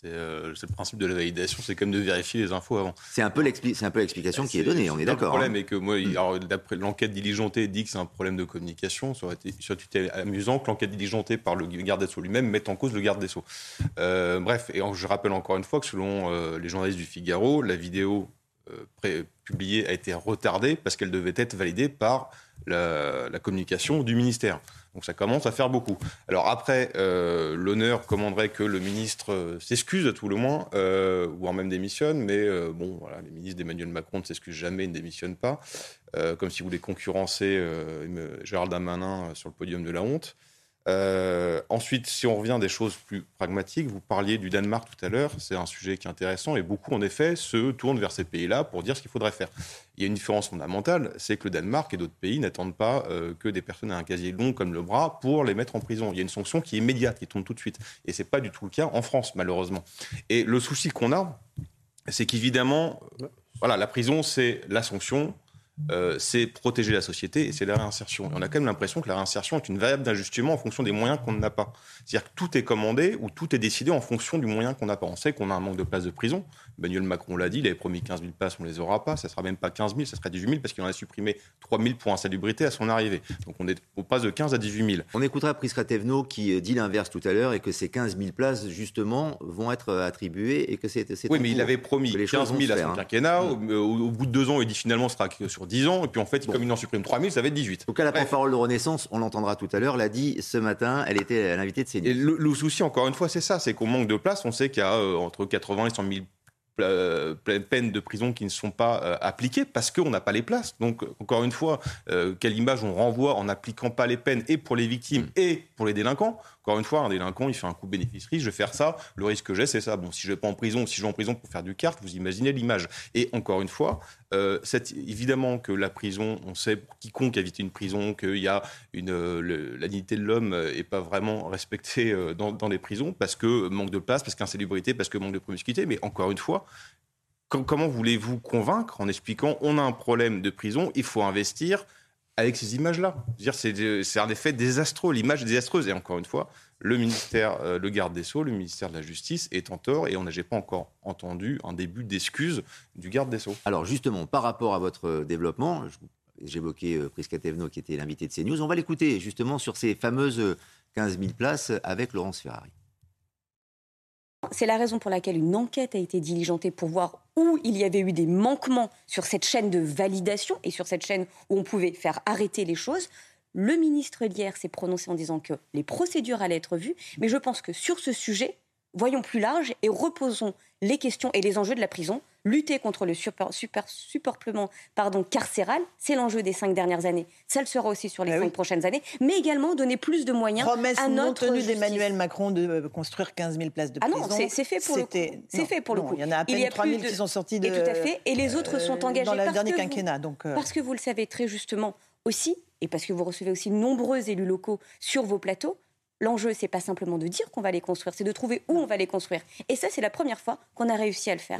Euh, c'est le principe de la validation, c'est quand même de vérifier les infos avant. C'est un peu l'explication qui est donnée, on est d'accord. Le problème hein. est que moi, d'après l'enquête diligentée dit que c'est un problème de communication. Ça aurait été, amusant que l'enquête diligentée par le garde des Sceaux lui-même mette en cause le garde des Sceaux. Euh, bref, et je rappelle encore une fois que selon euh, les journalistes du Figaro, la vidéo publiée a été retardée parce qu'elle devait être validée par la, la communication du ministère. Donc ça commence à faire beaucoup. Alors après, euh, l'honneur commanderait que le ministre euh, s'excuse à tout le moins, euh, en même démissionne, mais bon, voilà, les ministres d'Emmanuel Macron ne s'excusent jamais, ne démissionnent pas, comme si vous voulez concurrencer Gérald Darmanin sur le podium de la honte. Euh, ensuite, si on revient à des choses plus pragmatiques, vous parliez du Danemark tout à l'heure, c'est un sujet qui est intéressant et beaucoup, en effet, se tournent vers ces pays-là pour dire ce qu'il faudrait faire. Il y a une différence fondamentale, c'est que le Danemark et d'autres pays n'attendent pas euh, que des personnes aient un casier long comme le bras pour les mettre en prison. Il y a une sanction qui est immédiate, qui tombe tout de suite. Et ce n'est pas du tout le cas en France, malheureusement. Et le souci qu'on a, c'est qu'évidemment, voilà, la prison, c'est la sanction, euh, c'est protéger la société et c'est la réinsertion. Et on a quand même l'impression que la réinsertion est une variable d'ajustement en fonction des moyens qu'on n'a pas. C'est-à-dire que tout est commandé ou tout est décidé en fonction du moyen qu'on n'a pas. On sait qu'on a un manque de places de prison. Emmanuel Macron l'a dit, il avait promis 15 000 places, on ne les aura pas. Ça ne sera même pas 15 000, ça sera 18 000 parce qu'il en a supprimé 3 000 pour insalubrité à son arrivée. Donc on est au passe de 15 à 18 000. On écoutera Prisca Tevno qui dit l'inverse tout à l'heure et que ces 15 000 places, justement, vont être attribuées et que c'est. Oui, mais il avait promis 15 000 à son hein. quinquennat. Au, au, bout de deux ans, il dit finalement ce sera sur 10 ans. Et puis en fait, comme il en supprime 3 000, ça va être 18. Donc à la porte-parole de Renaissance, on l'entendra tout à l'heure, l'a dit ce matin, elle était l'invitée de CNews. Et le, le, souci, encore une fois, c'est ça c'est qu'on manque de place. On sait qu'il y a euh, entre 80 et 100 000 euh, peines de prison qui ne sont pas euh, appliquées parce qu'on n'a pas les places. Donc, encore une fois, quelle image on renvoie en n'appliquant pas les peines et pour les victimes et pour les délinquants encore une fois, un délinquant, il fait un coup bénéfice-risque, je vais faire ça, le risque que j'ai, c'est ça. Bon, si je vais pas en prison, si je vais en prison pour faire du kart, vous imaginez l'image. Et encore une fois, euh, évidemment que la prison, on sait, quiconque a visité une prison, qu'il y a une, euh, la dignité de l'homme n'est pas vraiment respectée euh, dans, les prisons, parce que manque de place, parce qu'insalubrité, parce que manque de promiscuité. Mais encore une fois, comment voulez-vous convaincre en expliquant on a un problème de prison, il faut investir avec ces images-là. C'est un effet désastreux, l'image désastreuse. Et encore une fois, le ministère, euh, le garde des Sceaux, le ministère de la Justice est en tort et on n'a pas encore entendu un début d'excuse du garde des Sceaux. Alors justement, par rapport à votre développement, j'évoquais euh, Prisca Tevno qui était l'invité de CNews, on va l'écouter justement sur ces fameuses 15 000 places avec Laurence Ferrari. C'est la raison pour laquelle une enquête a été diligentée pour voir où il y avait eu des manquements sur cette chaîne de validation et sur cette chaîne où on pouvait faire arrêter les choses. Le ministre hier s'est prononcé en disant que les procédures allaient être vues, mais je pense que sur ce sujet, voyons plus large et reposons les questions et les enjeux de la prison. Lutter contre le super, super, pardon, carcéral, c'est l'enjeu des cinq dernières années. Ça le sera aussi sur les bah cinq prochaines années, mais également donner plus de moyens Promesse à notre non tenue d'Emmanuel Macron de euh, construire 15 000 places de prison. Ah non, c'est fait pour le coup. C'est fait pour le coup. Il y en a à peine 3 000 qui sont sortis de. Et tout à fait. Et les autres sont euh, engagés dans le dernier quinquennat. donc euh. Parce que vous le savez très justement aussi, et parce que vous recevez aussi nombreux élus locaux sur vos plateaux, L'enjeu, c'est pas simplement de dire qu'on va les construire, c'est de trouver où on va les construire. Et ça, c'est la première fois qu'on a réussi à le faire.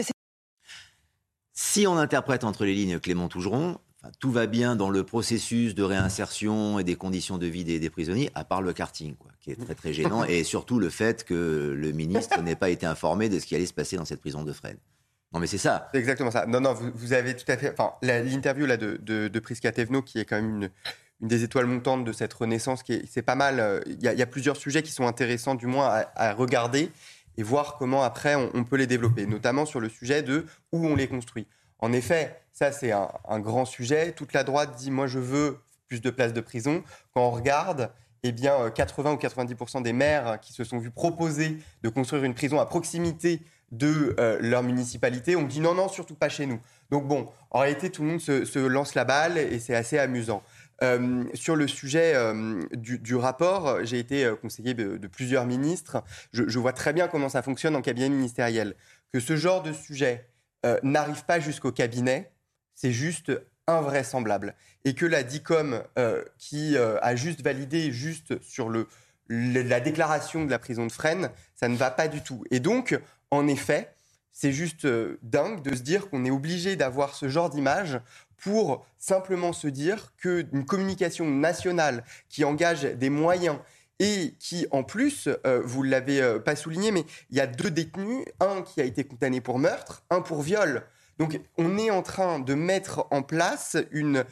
Si on interprète entre les lignes Clément Tougeron, tout va bien dans le processus de réinsertion et des conditions de vie des, prisonniers, à part le karting, quoi, qui est très très gênant, et surtout le fait que le ministre n'ait pas été informé de ce qui allait se passer dans cette prison de Fresnes. Non, mais c'est ça. C'est exactement ça. Non, non, vous, avez tout à fait. Enfin, l'interview là de, de, de Prisca Tevno, qui est quand même une, une des étoiles montantes de cette renaissance. qui C'est pas mal. Euh, il y, a plusieurs sujets qui sont intéressants, du moins, à, regarder et voir comment après on, peut les développer, notamment sur le sujet de où on les construit. En effet, ça c'est un, grand sujet. Toute la droite dit moi je veux plus de places de prison. Quand on regarde, eh bien 80 euh, ou 90% des maires qui se sont vus proposer de construire une prison à proximité de euh, leur municipalité ont dit non non surtout pas chez nous. Donc bon, en réalité tout le monde se lance la balle et c'est assez amusant. Euh, sur le sujet euh, du, rapport, j'ai été euh, conseiller de, plusieurs ministres. Je, vois très bien comment ça fonctionne en cabinet ministériel. Que ce genre de sujet n'arrive pas jusqu'au cabinet, c'est juste invraisemblable. Et que la DICOM, qui a juste validé juste sur le, la déclaration de la prison de Fresnes, ça ne va pas du tout. Et donc, en effet, c'est juste dingue de se dire qu'on est obligé d'avoir ce genre d'image pour simplement se dire qu'une communication nationale qui engage des moyens et qui, en plus, euh, vous ne l'avez euh, pas souligné, mais il y a deux détenus, un qui a été condamné pour meurtre, un pour viol. Donc on est en train de mettre en place une,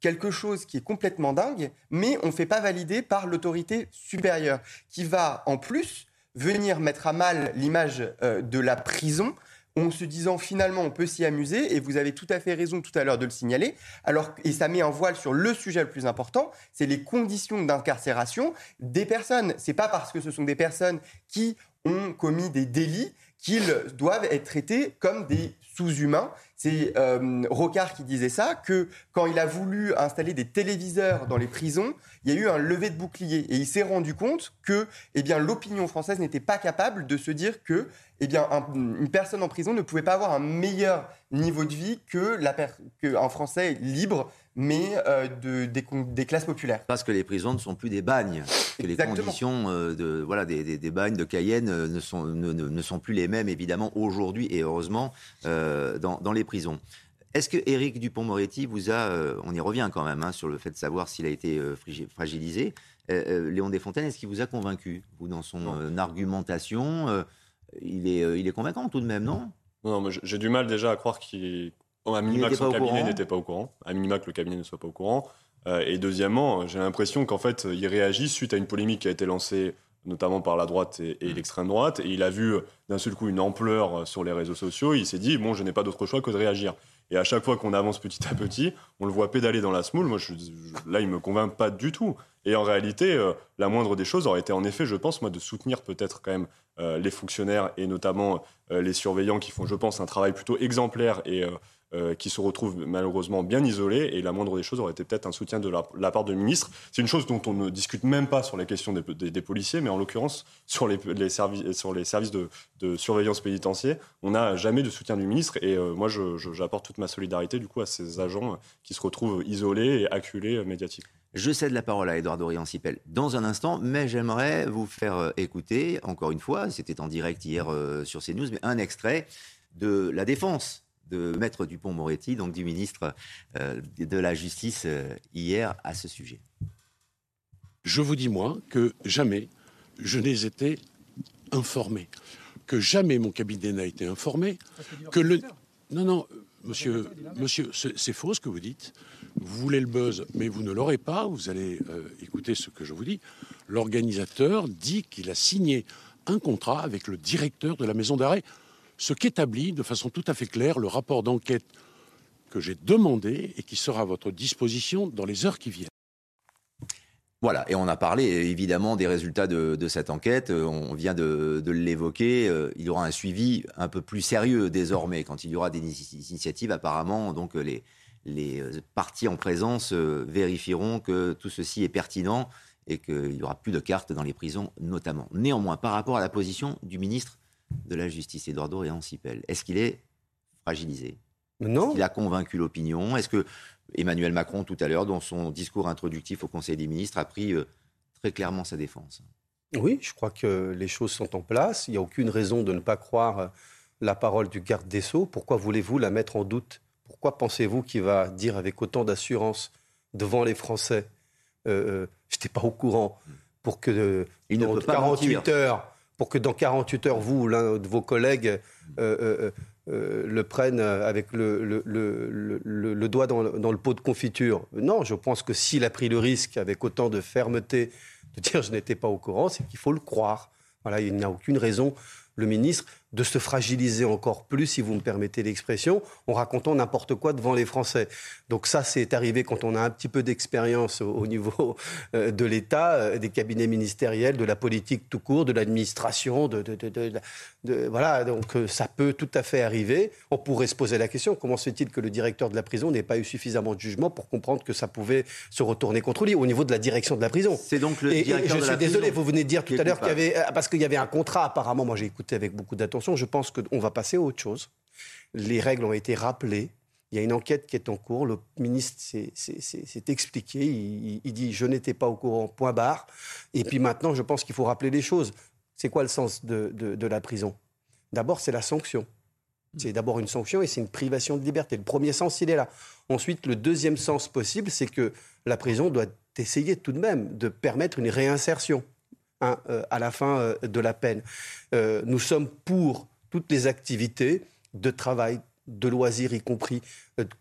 quelque chose qui est complètement dingue, mais on ne fait pas valider par l'autorité supérieure, qui va en plus venir mettre à mal l'image euh, de la prison en se disant finalement on peut s'y amuser, et vous avez tout à fait raison tout à l'heure de le signaler, alors, et ça met un voile sur le sujet le plus important, c'est les conditions d'incarcération des personnes. C'est pas parce que ce sont des personnes qui ont commis des délits qu'ils doivent être traités comme des sous-humains. C'est euh, Rocard qui disait ça, que quand il a voulu installer des téléviseurs dans les prisons, il y a eu un lever de bouclier. Et il s'est rendu compte que eh bien, l'opinion française n'était pas capable de se dire que eh bien, une personne en prison ne pouvait pas avoir un meilleur niveau de vie que, la un Français libre, mais euh, de, des, classes populaires. Parce que les prisons ne sont plus des bagnes, que les conditions euh, de, voilà, des, des, bagnes de Cayenne ne sont, ne, ne sont plus les mêmes, évidemment, aujourd'hui, et heureusement, dans, dans, les prisons. Est-ce que Éric Dupont-Moretti vous a, euh, on y revient quand même, hein, sur le fait de savoir s'il a été euh, fragilisé, euh, Léon Desfontaines, est-ce qu'il vous a convaincu, vous, dans son argumentation il, est, il est convaincant tout de même, non? Non, mais j'ai du mal déjà à croire qu'il... À minima que son cabinet n'était pas au courant, à minima que le cabinet ne soit pas au courant. et deuxièmement, j'ai l'impression qu'en fait, il réagit suite à une polémique qui a été lancée notamment par la droite et, mmh. l'extrême droite, et il a vu d'un seul coup une ampleur sur les réseaux sociaux, il s'est dit, bon, je n'ai pas d'autre choix que de réagir. Et à chaque fois qu'on avance petit à petit, on le voit pédaler dans la smoule. Moi, je, là, il me convainc pas du tout. Et en réalité, euh, la moindre des choses aurait été en effet, je pense, moi, de soutenir peut-être quand même euh, les fonctionnaires et notamment euh, les surveillants qui font, je pense, un travail plutôt exemplaire et euh, qui se retrouvent malheureusement bien isolés. Et la moindre des choses aurait été peut-être un soutien de la, part de ministre. C'est une chose dont on ne discute même pas sur la question des, policiers, mais en l'occurrence sur les, services, sur les services de, surveillance pénitentiaire, on n'a jamais de soutien du ministre. Et euh, moi, j'apporte toute ma solidarité du coup à ces agents qui se retrouvent isolés et acculés euh, médiatiquement. Je cède la parole à Edouard Dorian-Sipel dans un instant, mais j'aimerais vous faire écouter, encore une fois, c'était en direct hier sur CNews, mais un extrait de la défense de Maître Dupont-Moretti, donc du ministre euh, de la Justice euh, hier à ce sujet. Je vous dis, moi, que jamais je n'ai été informé, que jamais mon cabinet n'a été informé, que le... Non, non, monsieur, monsieur c'est faux ce que vous dites. Vous voulez le buzz, mais vous ne l'aurez pas. Vous allez euh, écouter ce que je vous dis. L'organisateur dit qu'il a signé un contrat avec le directeur de la maison d'arrêt ce qu'établit de façon tout à fait claire le rapport d'enquête que j'ai demandé et qui sera à votre disposition dans les heures qui viennent. Voilà, et on a parlé évidemment des résultats de, cette enquête, euh, on vient de, l'évoquer, euh, il y aura un suivi un peu plus sérieux désormais quand il y aura des initiatives apparemment, donc euh, les, les partis en présence vérifieront que tout ceci est pertinent et qu'il n'y aura plus de cartes dans les prisons notamment. Néanmoins, par rapport à la position du ministre de la justice, Eduardo Réancipel Est-ce qu'il est fragilisé? Non. Il a convaincu l'opinion? Est-ce que Emmanuel Macron, tout à l'heure, dans son discours introductif au Conseil des ministres, a pris euh, très clairement sa défense? Oui, je crois que les choses sont en place. Il n'y a aucune raison de ne pas croire euh, la parole du garde des Sceaux. Pourquoi voulez-vous la mettre en doute? Pourquoi pensez-vous qu'il va dire avec autant d'assurance devant les Français euh, Je n'étais pas au courant pour que il ne peut pas 48 heures pour que dans 48 heures, vous ou l'un de vos collègues euh, euh, euh, le prenne avec le, le, doigt dans, le pot de confiture. Non, je pense que s'il a pris le risque avec autant de fermeté de dire je n'étais pas au courant, c'est qu'il faut le croire. Voilà, il n'y a aucune raison, le ministre, de se fragiliser encore plus, si vous me permettez l'expression, en racontant n'importe quoi devant les Français. Donc ça, c'est arrivé quand on a un petit peu d'expérience au, niveau euh, de l'État, euh, des cabinets ministériels, de la politique tout court, de l'administration, de, de, voilà. Donc euh, ça peut tout à fait arriver. On pourrait se poser la question comment se fait-il que le directeur de la prison n'ait pas eu suffisamment de jugement pour comprendre que ça pouvait se retourner contre lui au niveau de la direction de la prison? C'est donc le directeur je suis désolé, vous venez de dire tout à l'heure qu'il y avait parce qu'il y avait un contrat. Apparemment, moi j'ai écouté avec beaucoup d'attention je pense qu'on va passer à autre chose. Les règles ont été rappelées. Il y a une enquête qui est en cours. Le ministre s'est expliqué. Il, dit Je n'étais pas au courant, point barre. Et puis maintenant, je pense qu'il faut rappeler les choses. C'est quoi le sens de, la prison? D'abord, c'est la sanction. C'est d'abord une sanction et c'est une privation de liberté. Le premier sens, il est là. Ensuite, le deuxième sens possible, c'est que la prison doit essayer tout de même de permettre une réinsertion. Hein, euh, à la fin euh, de la peine. Euh, nous sommes pour toutes les activités de travail, de loisirs, y compris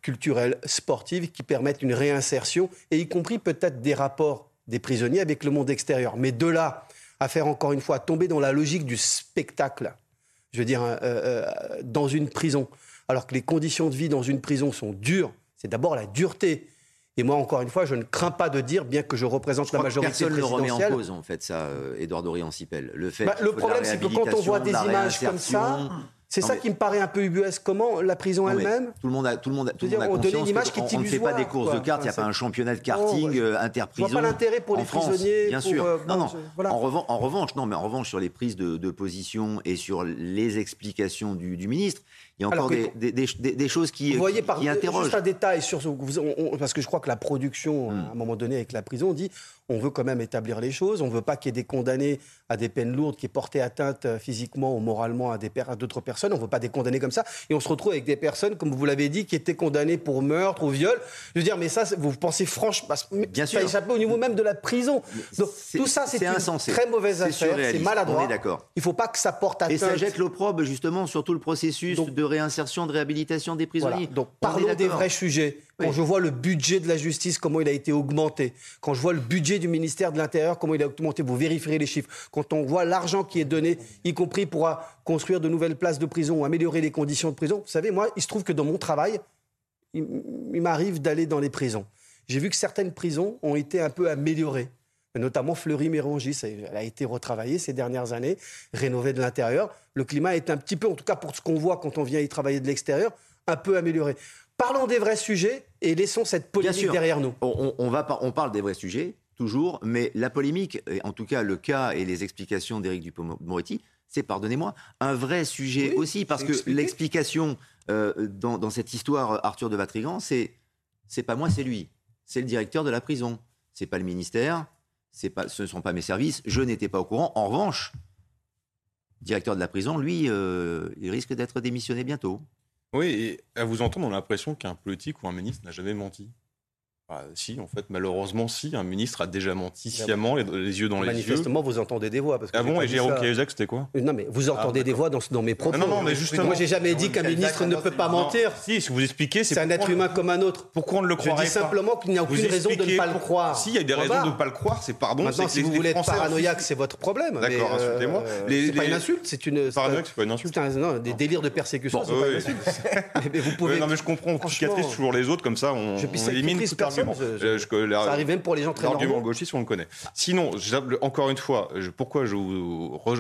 culturelles, sportives, qui permettent une réinsertion, et y compris peut-être des rapports des prisonniers avec le monde extérieur. Mais de là à faire encore une fois tomber dans la logique du spectacle, je veux dire, dans une prison, alors que les conditions de vie dans une prison sont dures, c'est d'abord la dureté et moi, encore une fois, je ne crains pas de dire, bien que je représente la majorité personne présidentielle... Personne ne remet en cause, en fait, ça, Edouard euh, Dorian-Sipel. Le, fait bah, le problème, c'est que quand on voit des images comme ça... C'est ça qui me paraît un peu ubuesque. Comment la prison elle-même Tout le monde a, tout le monde, tout le monde a conscience image qui on, ne fait pas des courses de cartes. Il n'y a pas un championnat de karting euh, interprison. Pas l'intérêt pour les prisonniers. Bien sûr. Euh, non, non. En, revanche, en, revanche, non, mais en revanche, sur les prises de, de position et sur les explications du, du ministre, il y a encore des, des, des, choses qui, vous voyez, par, Juste un détail sur parce que je crois que la production, à un hmm. moment donné, avec la prison, on dit on veut quand même établir les choses. On ne veut pas qu'il y ait des condamnés à des peines lourdes qui aient porté atteinte euh, physiquement ou moralement à, d'autres personnes. On ne veut pas des condamnés comme ça. Et on se retrouve avec des personnes, comme vous l'avez dit, qui étaient condamnées pour meurtre ou viol. Je veux dire, mais ça, vous pensez franchement. Bien sûr. Ça au niveau même de la prison. Donc, tout ça, c'est, une insensé. très mauvaise affaire. C'est maladroit. On est d'accord. Il ne faut pas que ça porte atteinte. Et ça jette l'opprobre, justement, sur tout le processus de réinsertion, de réhabilitation des prisonniers. Donc, parlons des vrais sujets. Quand je vois le budget de la justice, comment il a été augmenté, quand je vois le budget du ministère de l'Intérieur, comment il a augmenté, vous vérifierez les chiffres. Quand on voit l'argent qui est donné, y compris pour construire de nouvelles places de prison ou améliorer les conditions de prison, vous savez, moi, il se trouve que dans mon travail, il, m'arrive d'aller dans les prisons. J'ai vu que certaines prisons ont été un peu améliorées notamment Fleury-Mérangis. Elle a été retravaillée ces dernières années, rénovée de l'intérieur. Le climat est un petit peu, en tout cas pour ce qu'on voit quand on vient y travailler de l'extérieur, un peu amélioré. Parlons des vrais sujets et laissons cette polémique derrière nous. On, va, on parle des vrais sujets, toujours, mais la polémique, en tout cas le cas et les explications d'Éric Dupond-Moretti, c'est, pardonnez-moi, un vrai sujet aussi, parce que l'explication euh, dans, cette histoire Arthur de Vatrigan, c'est c'est pas moi, c'est lui. C'est le directeur de la prison. C'est pas le ministère, ce ne sont pas mes services, je n'étais pas au courant. En revanche, directeur de la prison, lui, euh, il risque d'être démissionné bientôt. Oui, et à vous entendre, on a l'impression qu'un politique ou un ministre n'a jamais menti. Ah, si, en fait, malheureusement, si. Un ministre a déjà menti sciemment, les, yeux dans les yeux. Manifestement, vous entendez des voix. Parce que ah bon, et Jérôme Cahuzac, c'était quoi Non, mais vous entendez ah, des voix dans, dans, mes propos. Non, non, mais justement. Moi, j'ai jamais dit qu'un ministre ne peut pas mentir. Si, si vous expliquez, c'est. un être humain comme un autre. Pourquoi on ne le croirait pas Je dis simplement qu'il n'y a aucune raison de ne pas le croire. Si, il y a des raisons de ne pas le croire, c'est pardon. Maintenant, si vous voulez être paranoïaque, c'est votre problème. D'accord, euh, insultez-moi. C'est pas une insulte, c'est une. Paranoïaque, c'est pas une insulte. Non, des délires de persécution, c'est pas une insulte. Vous pouvez. Non, mais je comprends. Cicatrise toujours les autres, comme ça, on élimine tout argument arrive même pour les gens très L'argument gauchiste, on le connaît. Sinon, encore une fois, pourquoi je,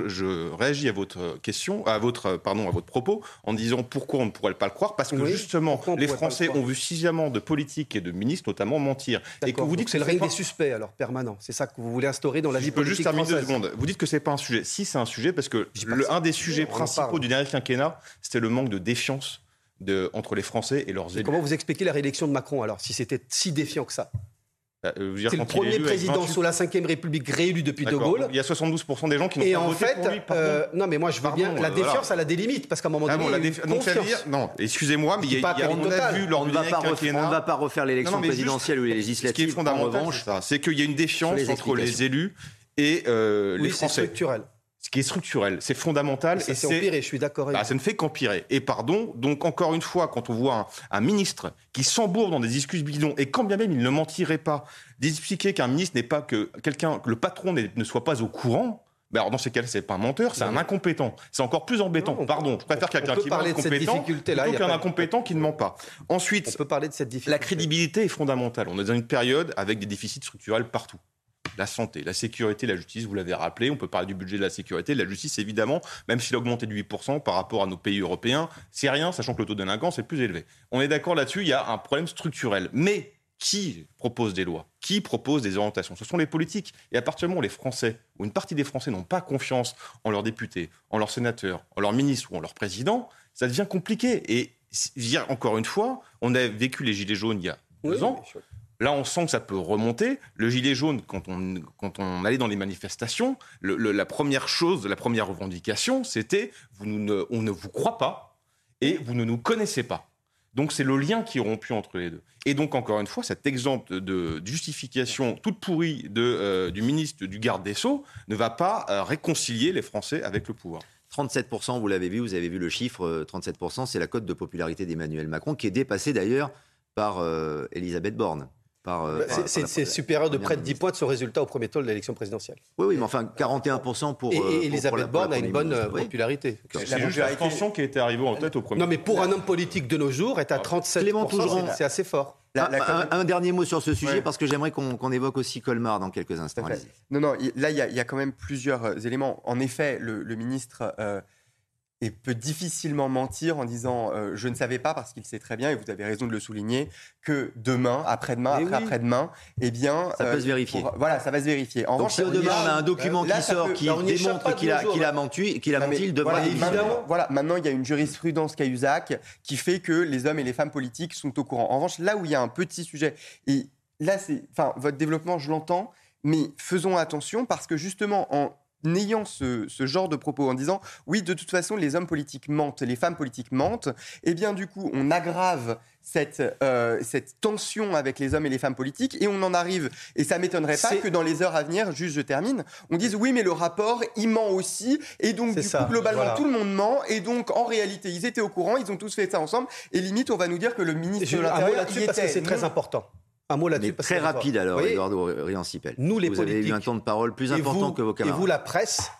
je, réagis à votre question, à votre, pardon, à votre propos, en disant pourquoi on ne pourrait pas le croire? Parce que justement, les Français ont vu suffisamment de politiques et de ministres, notamment, mentir. Et que vous dites que c'est le règne des suspects, alors permanent. C'est ça que vous voulez instaurer dans la vie politique Je peux juste terminer deux secondes. Vous dites que c'est pas un sujet. Si c'est un sujet, parce que le, un des sujets principaux du dernier quinquennat, c'était le manque de défiance de, entre les Français et leurs élus. Comment vous expliquez la réélection de Macron alors, si c'était si défiant que ça? Euh, c'est le premier président sous la Ve République réélu depuis De Gaulle. Il y a 72% des gens qui n'ont pas en voté fait, pour lui. Euh, non, mais moi je veux bien. La défiance, elle a des limites parce qu'à un moment donné. Ah bon, donc ça veut dire, non, excusez-moi, mais il y a, on a vu lors on du On ne va pas refaire l'élection présidentielle ou les législatives. Ce qui est fondamental, c'est qu'il y a une défiance entre les élus et euh, les Français. C'est structurel ce qui est structurel, c'est fondamental. Et ça empiré, je suis d'accord bah, Ça ne fait qu'empirer. Et pardon, donc encore une fois, quand on voit un, ministre qui s'embourbe dans des excuses bidons, et quand bien même il ne mentirait pas, d'expliquer qu'un ministre n'est pas que quelqu'un, que le patron ne soit pas au courant, ben alors dans ces cas-là, c'est pas un menteur, c'est un incompétent. C'est encore plus embêtant. Pardon, je préfère quelqu'un qui ment incompétent plutôt qu'un incompétent qui ne ment pas. Ensuite, on peut parler de cette difficulté. La crédibilité est fondamentale. On est dans une période avec des déficits structurels partout la santé, la sécurité, la justice, vous l'avez rappelé, on peut parler du budget de la sécurité, de la justice évidemment, même s'il a augmenté de 8% par rapport à nos pays européens, c'est rien, sachant que le taux de délinquance est plus élevé. On est d'accord là-dessus, il y a un problème structurel. Mais qui propose des lois? Qui propose des orientations? Ce sont les politiques. Et à partir du moment où les Français, ou une partie des Français n'ont pas confiance en leurs députés, en leurs sénateurs, en leurs ministres ou en leurs présidents, ça devient compliqué. Et encore une fois, on a vécu les Gilets jaunes il y a deux ans. Là, on sent que ça peut remonter. Le gilet jaune, quand on, allait dans les manifestations, la première chose, la première revendication, c'était on ne vous croit pas et vous ne nous connaissez pas. Donc c'est le lien qui est rompu entre les deux. Et donc encore une fois, cet exemple de justification toute pourrie euh, du ministre du garde des Sceaux ne va pas euh, réconcilier les Français avec le pouvoir. 37%, vous l'avez vu, vous avez vu le chiffre, 37%, euh, c'est la cote de popularité d'Emmanuel Macron, qui est dépassée d'ailleurs par Elisabeth Borne. Euh, bah, c'est supérieur de près de 10 points de ce résultat au premier tour de l'élection présidentielle. Oui, oui, mais enfin 41% pour. Et, euh, Elisabeth Borne a une bonne euh, popularité. C'est juste l'abstention qui était arrivée en tête au premier Non, mais pour un homme politique de nos jours, est à 37%, c'est assez fort. un, dernier mot sur ce sujet, parce que j'aimerais qu'on évoque aussi Colmar dans quelques instants. Non, non, là, il y, a quand même plusieurs éléments. En effet, le, ministre et peut difficilement mentir en disant euh, je ne savais pas parce qu'il sait très bien et vous avez raison de le souligner que demain, après-demain, après après-demain, eh bien ça peut se vérifier. voilà, ça va se vérifier. En Donc si demain on a un document qui sort qui démontre qu'il a, qu'il a menti, qu'il a menti, il devrait voilà, évidemment. Voilà, maintenant il y a une jurisprudence Cahuzac qui fait que les hommes et les femmes politiques sont au courant. En revanche, là où il y a un petit sujet et là c'est, enfin votre développement, je l'entends Mais faisons attention parce que justement, en n'ayant ce, genre de propos en disant oui, de toute façon, les hommes politiques mentent, les femmes politiques mentent, eh bien, du coup, on aggrave cette, euh, cette tension avec les hommes et les femmes politiques et on en arrive, et ça m'étonnerait pas que dans les heures à venir, juste je termine, on dise oui, mais le rapport, il ment aussi, et donc, du coup, globalement, tout le monde ment, et donc, en réalité, ils étaient au courant, ils ont tous fait ça ensemble, et limite, on va nous dire que le ministre de l'Intérieur était. C'est très important. Un mot là-dessus. Très rapide alors, Eduardo Riancipel. Nous, les vous avez eu un temps de parole plus important que vos camarades. Et vous, la presse,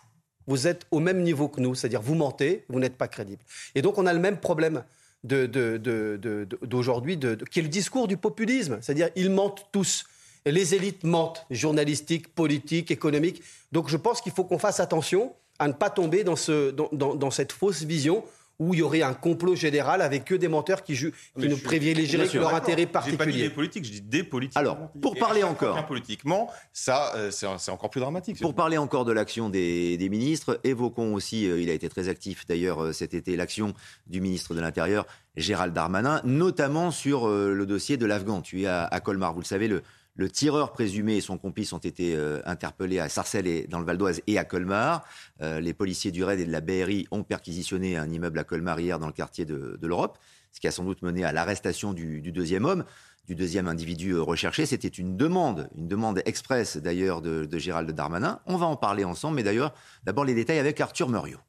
vous êtes au même niveau que nous, c'est-à-dire vous mentez, vous n'êtes pas crédible. Et donc on a le même problème d'aujourd'hui, de, de, qui est le discours du populisme, c'est-à-dire ils mentent tous. Les élites mentent, journalistiques, politiques, économiques. Donc je pense qu'il faut qu'on fasse attention à ne pas tomber dans, ce, dans, dans cette fausse vision où il y aurait un complot général avec que des menteurs qui, qui nous privilégieraient leur intérêt particulier. Je dis pas des politiques, je dis des politiques. Alors, pour parler encore. Politiquement, ça, euh, c'est encore plus dramatique. Pour parler encore de l'action des, ministres, évoquons aussi, euh, il a été très actif d'ailleurs euh, cet été, l'action du ministre de l'Intérieur, Gérald Darmanin, notamment sur le dossier de l'Afghan tué à, à Colmar. Vous le savez, le, le tireur présumé et son complice ont été euh, interpellés à Sarcelles et dans le Val d'Oise et à Colmar. Euh, les policiers du RAID et de la BRI ont perquisitionné un immeuble à Colmar hier dans le quartier de, l'Europe, ce qui a sans doute mené à l'arrestation du, deuxième homme, du deuxième individu euh, recherché. C'était une demande, une demande express d'ailleurs de, Gérald Darmanin. On va en parler ensemble, mais d'ailleurs, d'abord les détails avec Arthur Muriot.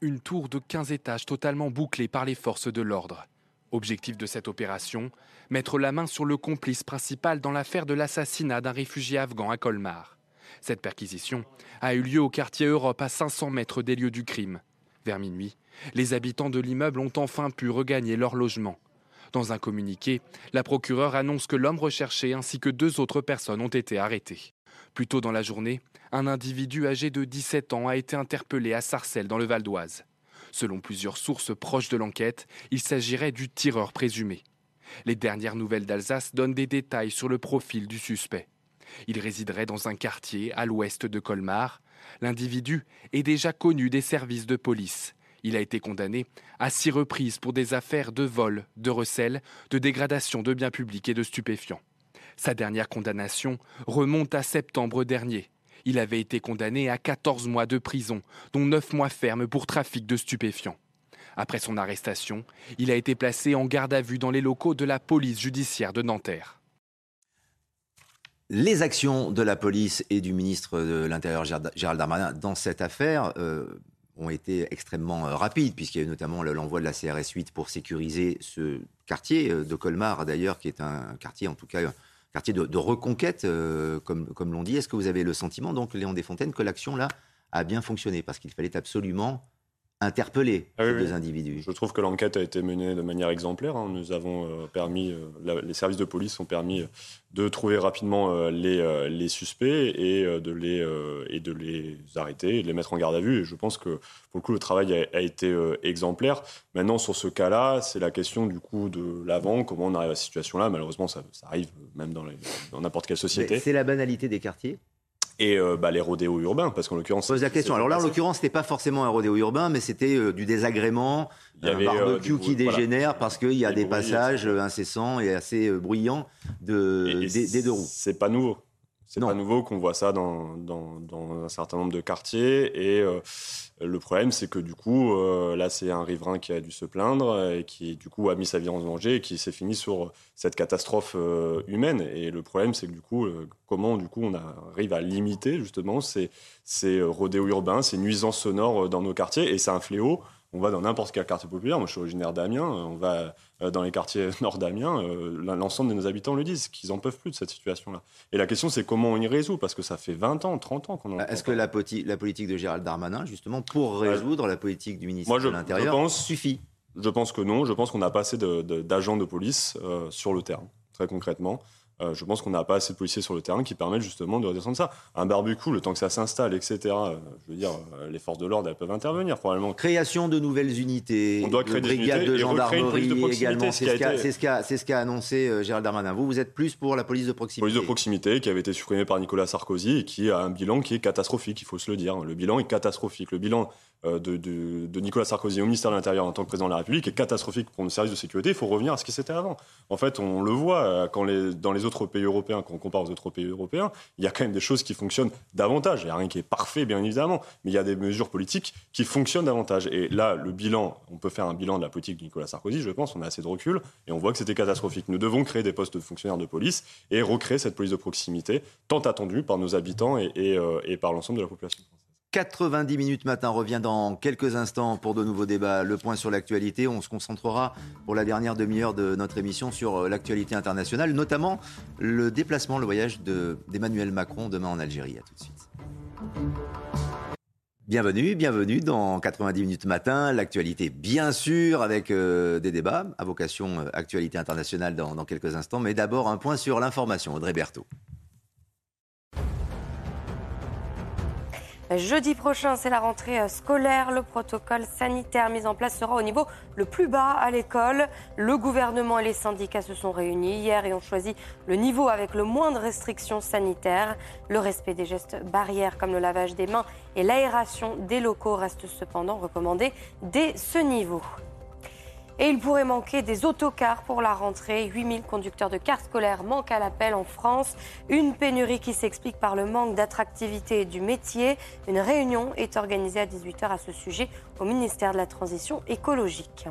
Une tour de 15 étages totalement bouclée par les forces de l'ordre. Objectif de cette opération, mettre la main sur le complice principal dans l'affaire de l'assassinat d'un réfugié afghan à Colmar. Cette perquisition a eu lieu au quartier Europe à 500 mètres des lieux du crime. Vers minuit, les habitants de l'immeuble ont enfin pu regagner leur logement. Dans un communiqué, la procureure annonce que l'homme recherché ainsi que deux autres personnes ont été arrêtés. Plus tôt dans la journée, un individu âgé de 17 ans a été interpellé à Sarcelles dans le Val d'Oise. Selon plusieurs sources proches de l'enquête, il s'agirait du tireur présumé. Les dernières nouvelles d'Alsace donnent des détails sur le profil du suspect. Il résiderait dans un quartier à l'ouest de Colmar. L'individu est déjà connu des services de police. Il a été condamné à six reprises pour des affaires de vol, de recel, de dégradation de biens publics et de stupéfiants. Sa dernière condamnation remonte à septembre dernier. Il avait été condamné à 14 mois de prison, dont 9 mois fermes pour trafic de stupéfiants. Après son arrestation, il a été placé en garde à vue dans les locaux de la police judiciaire de Nanterre. Les actions de la police et du ministre de l'Intérieur Gérald Darmanin dans cette affaire euh, ont été extrêmement euh, rapides, puisqu'il y a eu notamment l'envoi de la CRS 8 pour sécuriser ce quartier euh, de Colmar, d'ailleurs, qui est un quartier, en tout cas, quartier de, reconquête, euh, comme, l'on dit. Est-ce que vous avez le sentiment, donc, Léon Desfontaines, que l'action, là, a bien fonctionné? Parce qu'il fallait absolument interpeller ah ces deux individus. Je trouve que l'enquête a été menée de manière exemplaire. Hein. Nous avons euh, permis, euh, les services de police ont permis de trouver rapidement les, les, suspects et de les, et de les arrêter et de les mettre en garde à vue. Et je pense que pour le coup, le travail a, été exemplaire. Maintenant, sur ce cas-là, c'est la question du coup de l'avant, comment on arrive à cette situation-là. Malheureusement, ça, arrive même dans n'importe quelle société. C'est la banalité des quartiers et euh, bah, les rodéos urbains, parce qu'en l'occurrence. Pose la question. Alors là, en l'occurrence, c'était pas forcément un rodéo urbain, mais c'était euh, du désagrément, il y avait, euh, barbecue qui dégénère parce qu'il y a des, passages incessants et assez bruyants de, des, deux roues. C'est pas nouveau. C'est pas nouveau qu'on voit ça dans, dans, dans, un certain nombre de quartiers. Et le problème, c'est que du coup, euh, là, c'est un riverain qui a dû se plaindre et qui, du coup, a mis sa vie en danger et qui s'est fini sur cette catastrophe euh, humaine. Et le problème, c'est que du coup, euh, comment, du coup, on arrive à limiter justement ces, ces rodéos urbains, ces nuisances sonores dans nos quartiers. Et c'est un fléau on va dans n'importe quel quartier populaire. Moi, je suis originaire d'Amiens. On va euh, dans les quartiers nord d'Amiens. Euh, l'ensemble de nos habitants le disent, qu'ils en peuvent plus de cette situation-là. Et la question, c'est comment on y résout Parce que ça fait 20 ans, 30 ans qu'on en Est-ce que la, politique de Gérald Darmanin, justement, pour résoudre la politique du ministre de l'Intérieur, suffit? Je pense que non. Je pense qu'on n'a pas assez d'agents de, police euh, sur le terrain, très concrètement. Euh, je pense qu'on n'a pas assez de policiers sur le terrain qui permettent justement de redescendre ça. Un barbecue, le temps que ça s'installe, etc., euh, je veux dire, euh, les forces de l'ordre, elles peuvent intervenir probablement. Création de nouvelles unités, On doit créer de des brigades de gendarmerie de également. C'est ce qu'a annoncé Gérald Darmanin. Vous, vous êtes plus pour la police de proximité. Police de proximité qui avait été supprimée par Nicolas Sarkozy et qui a un bilan qui est catastrophique, il faut se le dire. Le bilan est catastrophique. Le bilan de, de, Nicolas Sarkozy au ministère de l'Intérieur en tant que président de la République est catastrophique pour nos services de sécurité. Il faut revenir à ce qui c'était avant. En fait, on le voit quand les, dans les autres pays européens, quand on compare aux autres pays européens, il y a quand même des choses qui fonctionnent davantage. Il n'y a rien qui est parfait, bien évidemment, mais il y a des mesures politiques qui fonctionnent davantage. Et là, le bilan, on peut faire un bilan de la politique de Nicolas Sarkozy, je pense, on a assez de recul, et on voit que c'était catastrophique. Nous devons créer des postes de fonctionnaires de police et recréer cette police de proximité, tant attendue par nos habitants et, euh, et par l'ensemble de la population. 90 minutes matin revient dans quelques instants pour de nouveaux débats. Le point sur l'actualité. On se concentrera pour la dernière demi-heure de notre émission sur euh, l'actualité internationale, notamment le déplacement, le voyage d'Emmanuel Macron demain en Algérie. À tout de suite. Bienvenue, bienvenue dans 90 minutes matin. L'actualité, bien sûr, avec euh, des débats à vocation euh, actualité internationale dans, dans quelques instants. Mais d'abord, un point sur l'information. Audrey Berthaud. Jeudi prochain, c'est la rentrée euh, scolaire. Le protocole sanitaire mis en place sera au niveau le plus bas à l'école. Le gouvernement et les syndicats se sont réunis hier et ont choisi le niveau avec le moins de restrictions sanitaires. Le respect des gestes barrières comme le lavage des mains et l'aération des locaux reste cependant recommandé dès ce niveau. Et il pourrait manquer des autocars pour la rentrée. 8000 conducteurs de cars scolaires manquent à l'appel en France. Une pénurie qui s'explique par le manque d'attractivité du métier. Une réunion est organisée à 18h à ce sujet au ministère de la Transition écologique.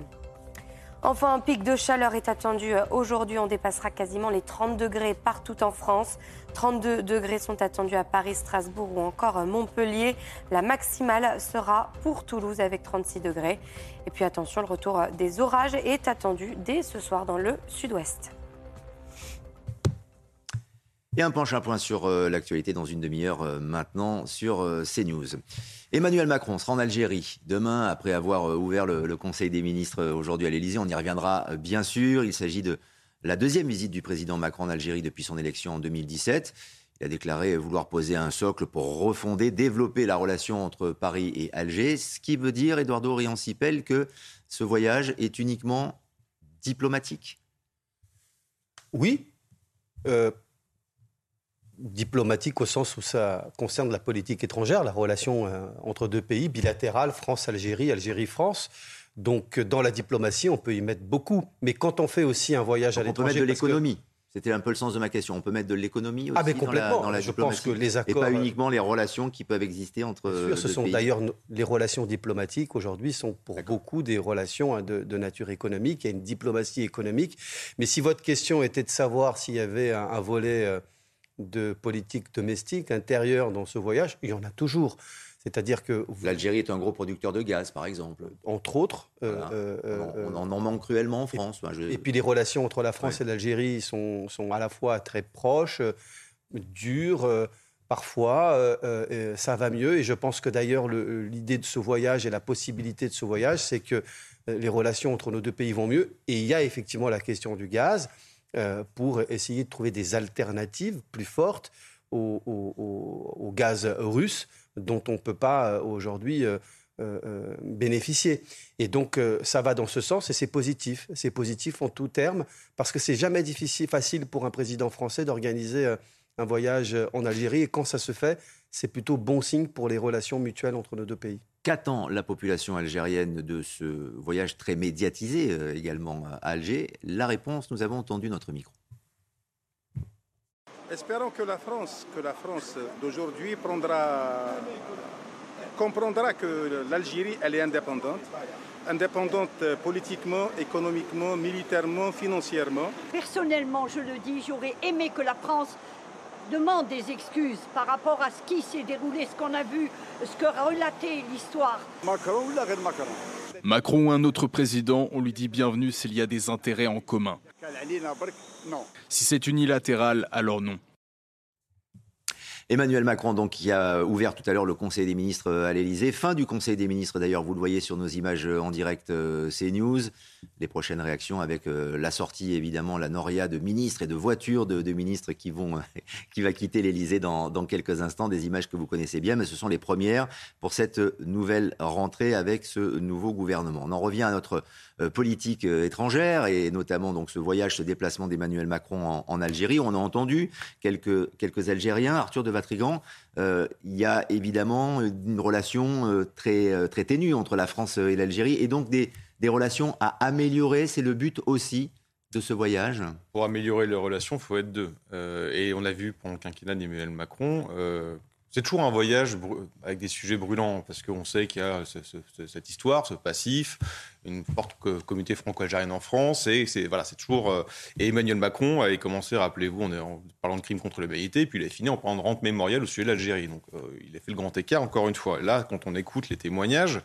Enfin, un pic de chaleur est attendu euh, aujourd'hui. On dépassera quasiment les 30 degrés partout en France. 32 degrés sont attendus à Paris, Strasbourg ou encore Montpellier. La maximale sera pour Toulouse avec 36 degrés. Et puis attention, le retour des orages est attendu dès ce soir dans le sud-ouest. Et un penche un point sur euh, l'actualité dans une demi-heure euh, maintenant sur euh, CNews. Emmanuel Macron sera en Algérie demain après avoir ouvert le, Conseil des ministres aujourd'hui à l'Élysée. On y reviendra bien sûr. Il s'agit de la deuxième visite du président Macron en Algérie depuis son élection en 2017. Il a déclaré vouloir poser un socle pour refonder, développer la relation entre Paris et Alger, ce qui veut dire, Eduardo Riancipel, que ce voyage est uniquement diplomatique? Oui, diplomatique au sens où ça concerne la politique étrangère, la relation euh, entre deux pays, bilatérale, France-Algérie, Algérie-France. Donc dans la diplomatie, on peut y mettre beaucoup. Mais quand on fait aussi un voyage à l'étranger... On peut mettre de l'économie. C'était un peu le sens de ma question. On peut mettre de l'économie aussi ah, mais complètement. Dans, la, Je pense que les accords... Et pas uniquement les relations qui peuvent exister entre sûr, ce sont d'ailleurs les relations diplomatiques aujourd'hui sont pour beaucoup des relations hein, de, nature économique. Il y a une diplomatie économique. Mais si votre question était de savoir s'il y avait un, volet... Euh, de politique domestique intérieure dans ce voyage, il y en a toujours. C'est-à-dire que l'Algérie est un gros producteur de gaz, par exemple. Entre autres, euh, euh, on, en manque cruellement en France. Et, puis les relations entre la France et l'Algérie sont, sont, à la fois très proches, dures. parfois, ça va mieux. Et je pense que d'ailleurs, l'idée de ce voyage et la possibilité de ce voyage, c'est que les relations entre nos deux pays vont mieux. Et il y a effectivement la question du gaz. Euh, pour essayer de trouver des alternatives plus fortes au, gaz russe dont on ne peut pas euh, aujourd'hui euh, bénéficier. Et donc ça va dans ce sens et c'est positif. C'est positif en tout terme parce que c'est jamais difficile, facile pour un président français d'organiser un voyage en Algérie et quand ça se fait, c'est plutôt bon signe pour les relations mutuelles entre nos deux pays. Qu'attend la population algérienne de ce voyage très médiatisé euh, également à Alger? La réponse, nous avons entendu notre micro. Espérons que la France, que la France d'aujourd'hui prendra, comprendra que l'Algérie, elle est indépendante, indépendante politiquement, économiquement, militairement, financièrement. Personnellement, je le dis, j'aurais aimé que la France demande des excuses par rapport à ce qui s'est déroulé, ce qu'on a vu, ce que relatait l'histoire. Macron ou Macron Macron ou un autre président, on lui dit bienvenue s'il y a des intérêts en commun. Si c'est unilatéral, alors non. Emmanuel Macron, donc, qui a ouvert tout à l'heure le Conseil des ministres à l'Elysée. Fin du Conseil des ministres, d'ailleurs, vous le voyez sur nos images en direct euh, CNews. Les prochaines réactions avec euh, la sortie, évidemment, la noria de ministres et de voitures de, ministres qui, vont, qui va quitter l'Elysée dans, dans, quelques instants. Des images que vous connaissez bien, mais ce sont les premières pour cette nouvelle rentrée avec ce nouveau gouvernement. On en revient à notre euh, politique euh, étrangère et notamment donc ce voyage, ce déplacement d'Emmanuel Macron en, Algérie. On a entendu quelques, quelques Algériens, Arthur de Vatrigan. Il y a évidemment une relation très, très ténue entre la France et l'Algérie et donc des, des relations à améliorer. C'est le but aussi de ce voyage Pour améliorer les relations, il faut être deux. Euh, et on l'a vu pendant le quinquennat d'Emmanuel Macron. Euh, c'est toujours un voyage avec des sujets brûlants, parce qu'on sait qu'il y a cette histoire, ce passif, une forte communauté franco-algérienne en France, et voilà, c'est toujours. Euh, et Emmanuel Macron avait commencé, rappelez-vous, en, en, parlant de crimes contre l'humanité, puis il a fini en parlant de rente mémorielle au sujet de l'Algérie. Donc il a fait le grand écart, encore une fois. là, quand on écoute les témoignages,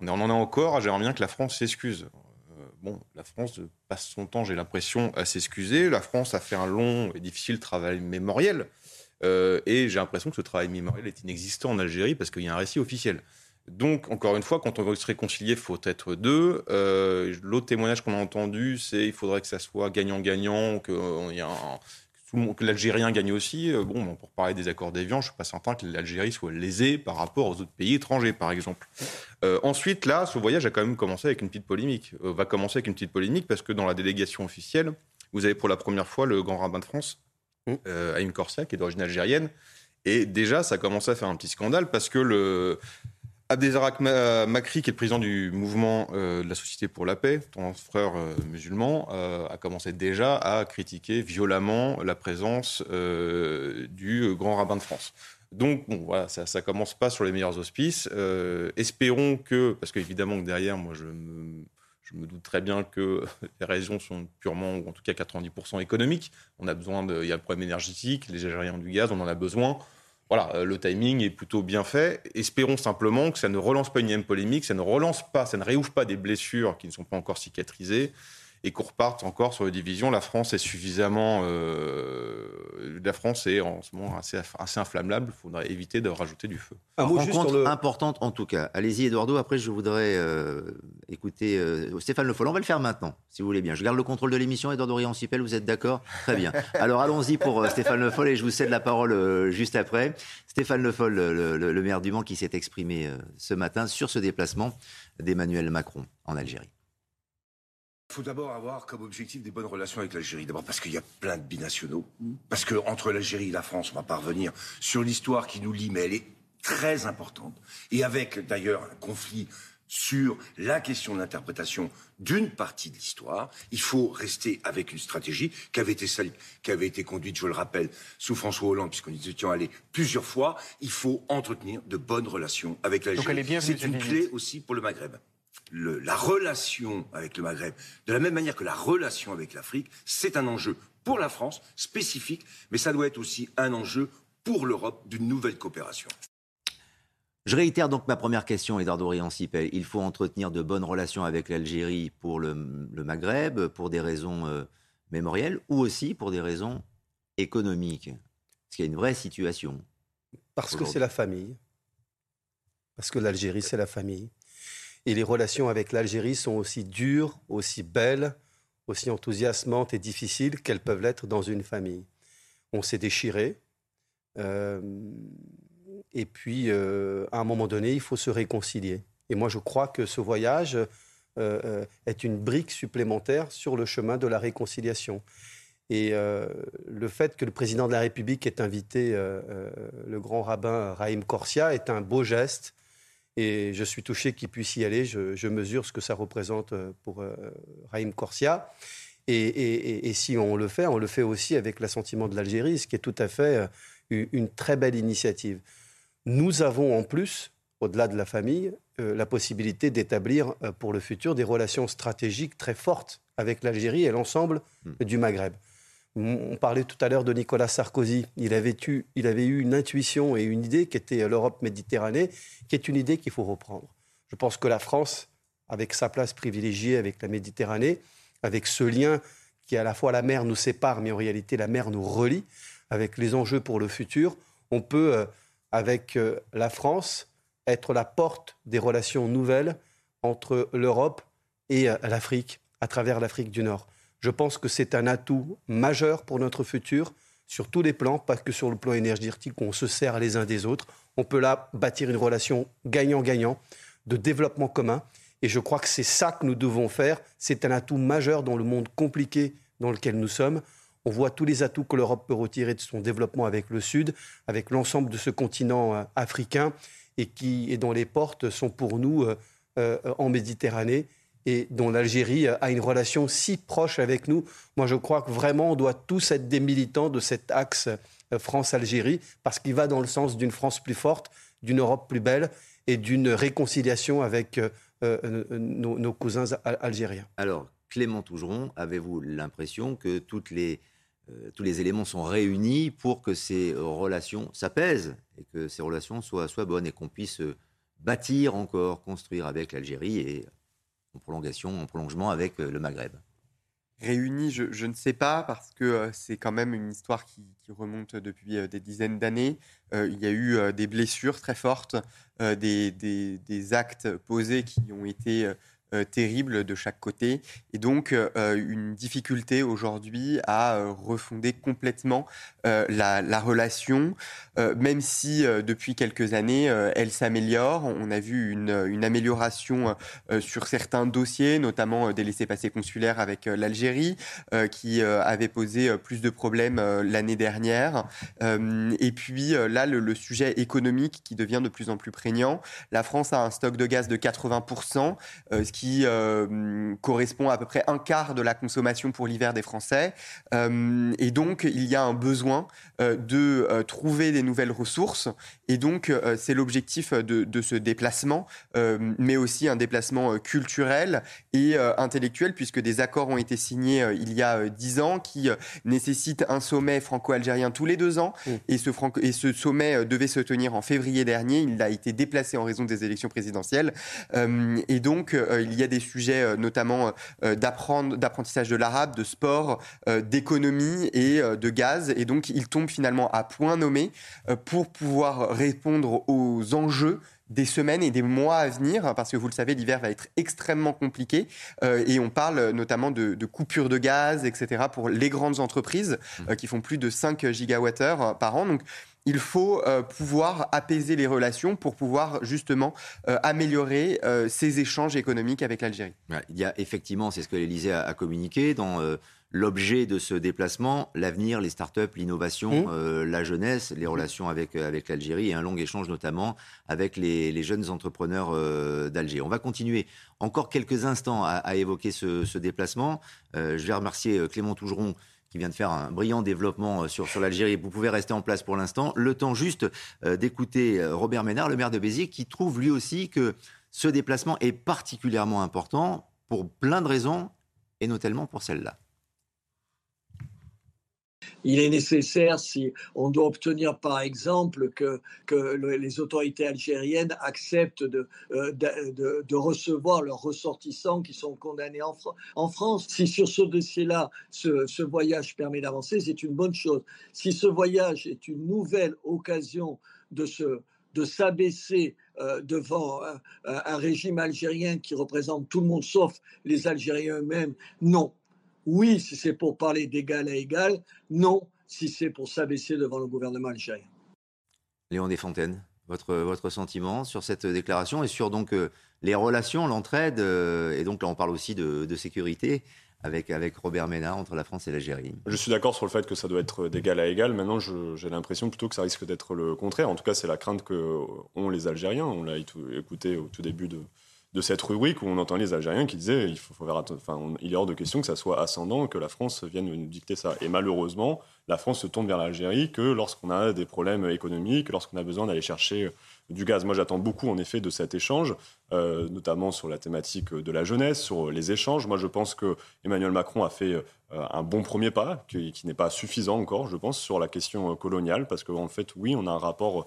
on en a encore. J'aimerais bien que la France s'excuse bon, la France passe son temps, j'ai l'impression, à s'excuser. La France a fait un long et difficile travail mémoriel. Euh, et j'ai l'impression que ce travail mémoriel est inexistant en Algérie parce qu'il y a un récit officiel. Donc, encore une fois, quand on veut se réconcilier, il faut être deux. Euh, l'autre témoignage qu'on a entendu, c'est qu'il faudrait que ça soit gagnant-gagnant, qu'il y a un, que l'Algérien gagne aussi. Euh, bon, pour parler des accords d'Évian, je ne suis pas certain que l'Algérie soit lésée par rapport aux autres pays étrangers, par exemple. Euh, ensuite, là, ce voyage a quand même commencé avec une petite polémique. Euh, va commencer avec une petite polémique parce que dans la délégation officielle, vous avez pour la première fois le grand rabbin de France, mmh. Haïm Corsia, qui est d'origine algérienne. Et déjà, ça a commencé à faire un petit scandale parce que le, Abdelzarak Makri, qui est le président du mouvement euh, de la Société pour la paix, ton frère euh, musulman, euh, a commencé déjà à critiquer violemment la présence du grand rabbin de France. Donc, bon, voilà, ça, ça commence pas sur les meilleurs auspices. espérons que, parce qu'évidemment que derrière, moi, je me, doute très bien que les raisons sont purement, ou en tout cas 90% économiques. On a besoin de, il y a le problème énergétique, les Algériens du gaz, on en a besoin voilà, euh, le timing est plutôt bien fait. Espérons simplement que ça ne relance pas une même polémique, ça ne relance pas, ça ne réouvre pas des blessures qui ne sont pas encore cicatrisées et qu'on reparte encore sur les divisions. La France est suffisamment. Euh, la France est en ce moment assez, assez inflammable. Il faudrait éviter de rajouter du feu. Un mot rencontre importante en tout cas. Allez-y, Eduardo. Après, je voudrais euh, écouter euh, Stéphane Le Foll. On va le faire maintenant, si vous voulez bien. Je garde le contrôle de l'émission. Eduardo Riancipel, vous êtes d'accord? Très bien. Alors allons-y pour Stéphane Le Foll et je vous cède la parole juste après. Stéphane Le Foll, le, le maire du Mans, qui s'est exprimé ce matin sur ce déplacement d'Emmanuel Macron en Algérie. Il faut d'abord avoir comme objectif des bonnes relations avec l'Algérie. D'abord parce qu'il y a plein de binationaux. Parce qu'entre l'Algérie et la France, on va pas revenir sur l'histoire qui nous lie, mais elle est très importante. Et avec d'ailleurs un conflit sur la question de l'interprétation d'une partie de l'histoire, il faut rester avec une stratégie qui avait été qui avait été conduite, je le rappelle, sous François Hollande, puisqu'on y était allé plusieurs fois. Il faut entretenir de bonnes relations avec l'Algérie. C'est une clé aussi pour le Maghreb la relation avec le Maghreb, de la même manière que la relation avec l'Afrique, c'est un enjeu pour la France spécifique, mais ça doit être aussi un enjeu pour l'Europe d'une nouvelle coopération. Je réitère donc ma première question, Eduardo Riancipel. Il faut entretenir de bonnes relations avec l'Algérie pour le, Maghreb, pour des raisons euh, mémorielles ou aussi pour des raisons économiques? Parce qu'il y a une vraie situation. Parce que c'est la famille. Parce que l'Algérie, c'est la famille. Et les relations avec l'Algérie sont aussi dures, aussi belles, aussi enthousiasmantes et difficiles qu'elles peuvent l'être dans une famille. On s'est déchiré. Euh, et puis, euh, à un moment donné, il faut se réconcilier. Et moi, je crois que ce voyage euh, est une brique supplémentaire sur le chemin de la réconciliation. Et le fait que le président de la République ait invité le grand rabbin Raïm Korsia est un beau geste et je suis touché qu'il puisse y aller. Je, mesure ce que ça représente euh, pour euh, Raïm Corsia. Et, si on le fait, on le fait aussi avec l'assentiment de l'Algérie, ce qui est tout à fait euh, une très belle initiative. Nous avons en plus, au-delà de la famille, la possibilité d'établir pour le futur des relations stratégiques très fortes avec l'Algérie et l'ensemble hmm. du Maghreb. On parlait tout à l'heure de Nicolas Sarkozy. Il avait, eu, une intuition et une idée qui était l'Europe Méditerranée, qui est une idée qu'il faut reprendre. Je pense que la France, avec sa place privilégiée avec la Méditerranée, avec ce lien qui à la fois la mer nous sépare, mais en réalité la mer nous relie, avec les enjeux pour le futur, on peut, euh, avec euh, la France, être la porte des relations nouvelles entre l'Europe et euh, l'Afrique, à travers l'Afrique du Nord. Je pense que c'est un atout majeur pour notre futur sur tous les plans, pas que sur le plan énergétique on se sert les uns des autres. On peut là bâtir une relation gagnant-gagnant de développement commun. Et je crois que c'est ça que nous devons faire. C'est un atout majeur dans le monde compliqué dans lequel nous sommes. On voit tous les atouts que l'Europe peut retirer de son développement avec le Sud, avec l'ensemble de ce continent euh, africain, et, qui, et dont les portes sont pour nous euh, euh, en Méditerranée et dont l'Algérie a une relation si proche avec nous. Moi, je crois que vraiment, on doit tous être des militants de cet axe France-Algérie, parce qu'il va dans le sens d'une France plus forte, d'une Europe plus belle et d'une réconciliation avec nos, nos, cousins algériens. Alors, Clément Tougeron, avez-vous l'impression que toutes les euh, tous les éléments sont réunis pour que ces relations s'apaisent et que ces relations soient, soient bonnes et qu'on puisse bâtir encore, construire avec l'Algérie et en prolongation, en prolongement avec euh, le Maghreb. Réunis, je, ne sais pas, parce que euh, c'est quand même une histoire qui, remonte depuis des dizaines d'années. il y a eu des blessures très fortes, des, des, actes posés qui ont été euh, terrible de chaque côté et donc euh, une difficulté aujourd'hui à euh, refonder complètement la, relation, même si depuis quelques années elle s'améliore. On a vu une, amélioration sur certains dossiers, notamment des laissés-passer consulaires avec l'Algérie, qui avait posé plus de problèmes l'année dernière. et puis là, le, le, sujet économique qui devient de plus en plus prégnant. La France a un stock de gaz de 80%, ce qui euh, correspond à, à peu près un quart de la consommation pour l'hiver des Français. Euh, et donc, il y a un besoin euh, de trouver des nouvelles ressources. Et donc, c'est l'objectif de, de, ce déplacement, mais aussi un déplacement culturel et intellectuel, puisque des accords ont été signés il y a dix ans qui nécessitent un sommet franco-algérien tous les deux ans. Mmh. Et, ce et ce sommet devait se tenir en février dernier. Il a été déplacé en raison des élections présidentielles. et donc, il y a des sujets euh, notamment euh, d'apprentissage de l'arabe, de sport, euh, d'économie et de gaz. Et donc, il tombe finalement à point nommé pour pouvoir répondre aux enjeux des semaines et des mois à venir, parce que vous le savez, l'hiver va être extrêmement compliqué, et on parle notamment de, de, coupures de gaz, etc., pour les grandes entreprises mmh. qui font plus de 5 gigawattheures par an. Donc, il faut euh, pouvoir apaiser les relations pour pouvoir justement euh, améliorer euh, ces échanges économiques avec l'Algérie. Il y a effectivement, c'est ce que l'Élysée a, communiqué dans l'objet de ce déplacement, l'avenir, les startups, l'innovation, mmh. la jeunesse, les relations avec, avec l'Algérie et un long échange notamment avec les, jeunes entrepreneurs d'Alger. On va continuer encore quelques instants à, évoquer ce, ce déplacement. je vais remercier Clément Tougeron qui vient de faire un brillant développement euh, sur, sur l'Algérie. Vous pouvez rester en place pour l'instant. Le temps juste euh, d'écouter euh, Robert Ménard, le maire de Béziers, qui trouve lui aussi que ce déplacement est particulièrement important pour plein de raisons, et notamment pour celle-là il est nécessaire, si on doit obtenir par exemple que, les autorités algériennes acceptent de, euh, de, de, recevoir leurs ressortissants qui sont condamnés en, France. Si sur ce dossier-là, ce, voyage permet d'avancer, c'est une bonne chose. Si ce voyage est une nouvelle occasion de se de s'abaisser euh, devant un, régime algérien qui représente tout le monde sauf les Algériens eux-mêmes, non. Oui, si c'est pour parler d'égal à égal. Non, si c'est pour s'abaisser devant le gouvernement algérien. Léon Desfontaines, votre, votre sentiment sur cette déclaration et sur donc euh, les relations, l'entraide, euh, et donc là on parle aussi de, sécurité avec, avec Robert Ménard entre la France et l'Algérie. Je suis d'accord sur le fait que ça doit être d'égal à égal. Maintenant, j'ai l'impression plutôt que ça risque d'être le contraire. En tout cas, c'est la crainte que ont les Algériens. On l'a écouté au tout début de, de cette rubrique où on entend les Algériens qui disaient il, faut, enfin, il est hors de question que ça soit ascendant, que la France vienne nous dicter ça. Et malheureusement, la France se tourne vers l'Algérie que lorsqu'on a des problèmes économiques, lorsqu'on a besoin d'aller chercher du gaz. Moi, j'attends beaucoup, en effet, de cet échange, euh, notamment sur la thématique de la jeunesse, sur les échanges. Moi, je pense que Emmanuel Macron a fait euh, un bon premier pas, qui, n'est pas suffisant encore, je pense, sur la question coloniale, parce qu'en fait, oui, on a un rapport euh,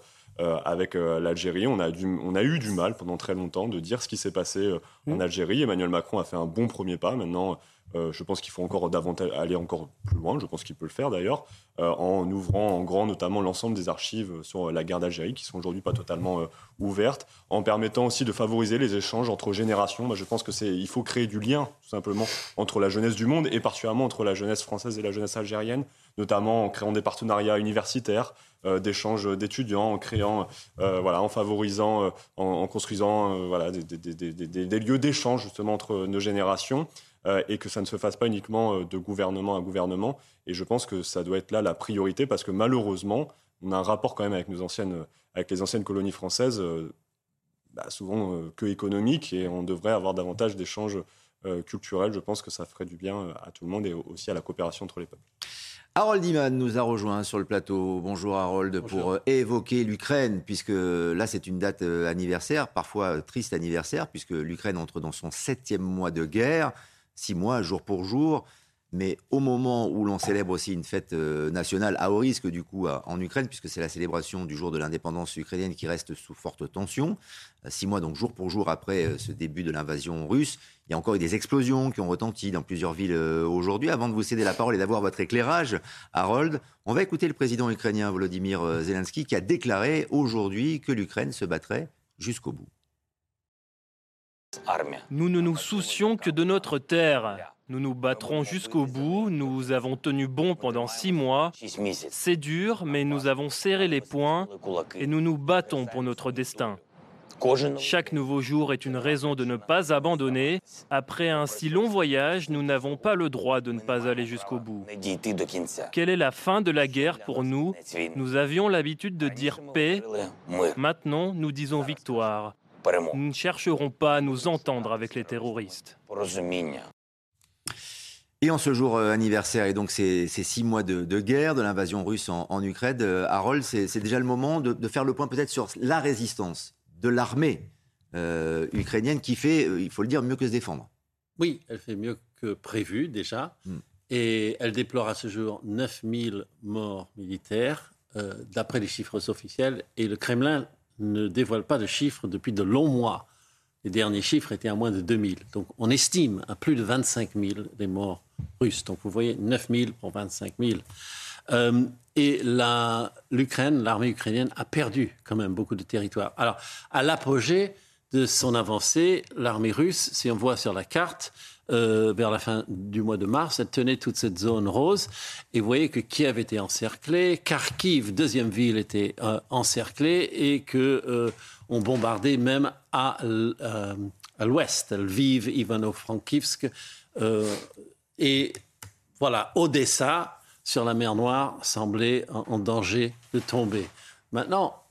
avec euh, l'Algérie. On, a on a eu du mal pendant très longtemps de dire ce qui s'est passé euh, en mmh. Algérie. Emmanuel Macron a fait un bon premier pas. Maintenant, je pense qu'il faut encore davantage aller encore plus loin. Je pense qu'il peut le faire d'ailleurs, en ouvrant en grand notamment l'ensemble des archives sur la guerre d'Algérie qui sont aujourd'hui pas totalement ouvertes, en permettant aussi de favoriser les échanges entre générations. Moi, je pense que c'est il faut créer du lien tout simplement entre la jeunesse du monde et particulièrement entre la jeunesse française et la jeunesse algérienne, notamment en créant des partenariats universitaires, euh, d'échanges d'étudiants, en créant, euh, voilà, en favorisant, euh, en, construisant voilà, des, lieux d'échange justement entre nos générations. et que ça ne se fasse pas uniquement de gouvernement à gouvernement. Et je pense que ça doit être là la priorité parce que malheureusement, on a un rapport quand même avec, nos anciennes, avec les anciennes colonies françaises, bah, souvent que économique, et on devrait avoir davantage d'échanges culturelle, je pense que ça ferait du bien à tout le monde et aussi à la coopération entre les peuples. Harold Iman nous a rejoint sur le plateau. Bonjour Harold, pour évoquer l'Ukraine, puisque là c'est une date anniversaire, parfois triste anniversaire, puisque l'Ukraine entre dans son septième mois de guerre, six mois jour pour jour. Mais au moment où l'on célèbre aussi une fête euh, nationale à haut risque, du coup, en Ukraine, puisque c'est la célébration du jour de l'indépendance ukrainienne qui reste sous forte tension, euh, six mois, donc jour pour jour après euh, ce début de l'invasion russe, il y a encore eu des explosions qui ont retenti dans plusieurs villes aujourd'hui. Avant de vous céder la parole et d'avoir votre éclairage, Harold, on va écouter le président ukrainien Volodymyr Zelensky qui a déclaré aujourd'hui que l'Ukraine se battrait jusqu'au bout. Nous ne nous soucions que de notre terre. Nous nous battrons jusqu'au bout. Nous avons tenu bon pendant six mois. C'est dur, mais nous avons serré les poings et nous nous battons pour notre destin. Chaque nouveau jour est une raison de ne pas abandonner. Après un si long voyage, nous n'avons pas le droit de ne pas aller jusqu'au bout. Quelle est la fin de la guerre pour nous? Nous avions l'habitude de dire paix. Maintenant, nous disons victoire. Nous ne chercherons pas à nous entendre avec les terroristes. Et en ce jour euh, anniversaire, et donc ces, six mois de, guerre, de l'invasion russe en, Ukraine, euh, Harold, c'est déjà le moment de, faire le point peut-être sur la résistance de l'armée euh, ukrainienne qui fait, il faut le dire, mieux que se défendre. Oui, elle fait mieux que prévu déjà. Hmm. Et elle déplore à ce jour 9000 morts militaires, d'après les chiffres officiels. Et le Kremlin ne dévoile pas de chiffres depuis de longs mois. Les derniers chiffres étaient à moins de 2000. Donc on estime à plus de 25 000 les morts russes. Donc vous voyez, 9 000 pour 25 000. Euh, et l'Ukraine, l'armée ukrainienne a perdu quand même beaucoup de territoire. Alors, à l'apogée de son avancée, l'armée russe, si on voit sur la carte, euh, vers la fin du mois de mars, elle tenait toute cette zone rose. Et vous voyez que Kiev était encerclé, Kharkiv, deuxième ville, était euh, encerclée et que euh, on bombardait même à, à l'ouest, Lviv, Ivano-Frankivsk. et voilà, Odessa, sur la mer Noire, semblait en danger de tomber. Maintenant,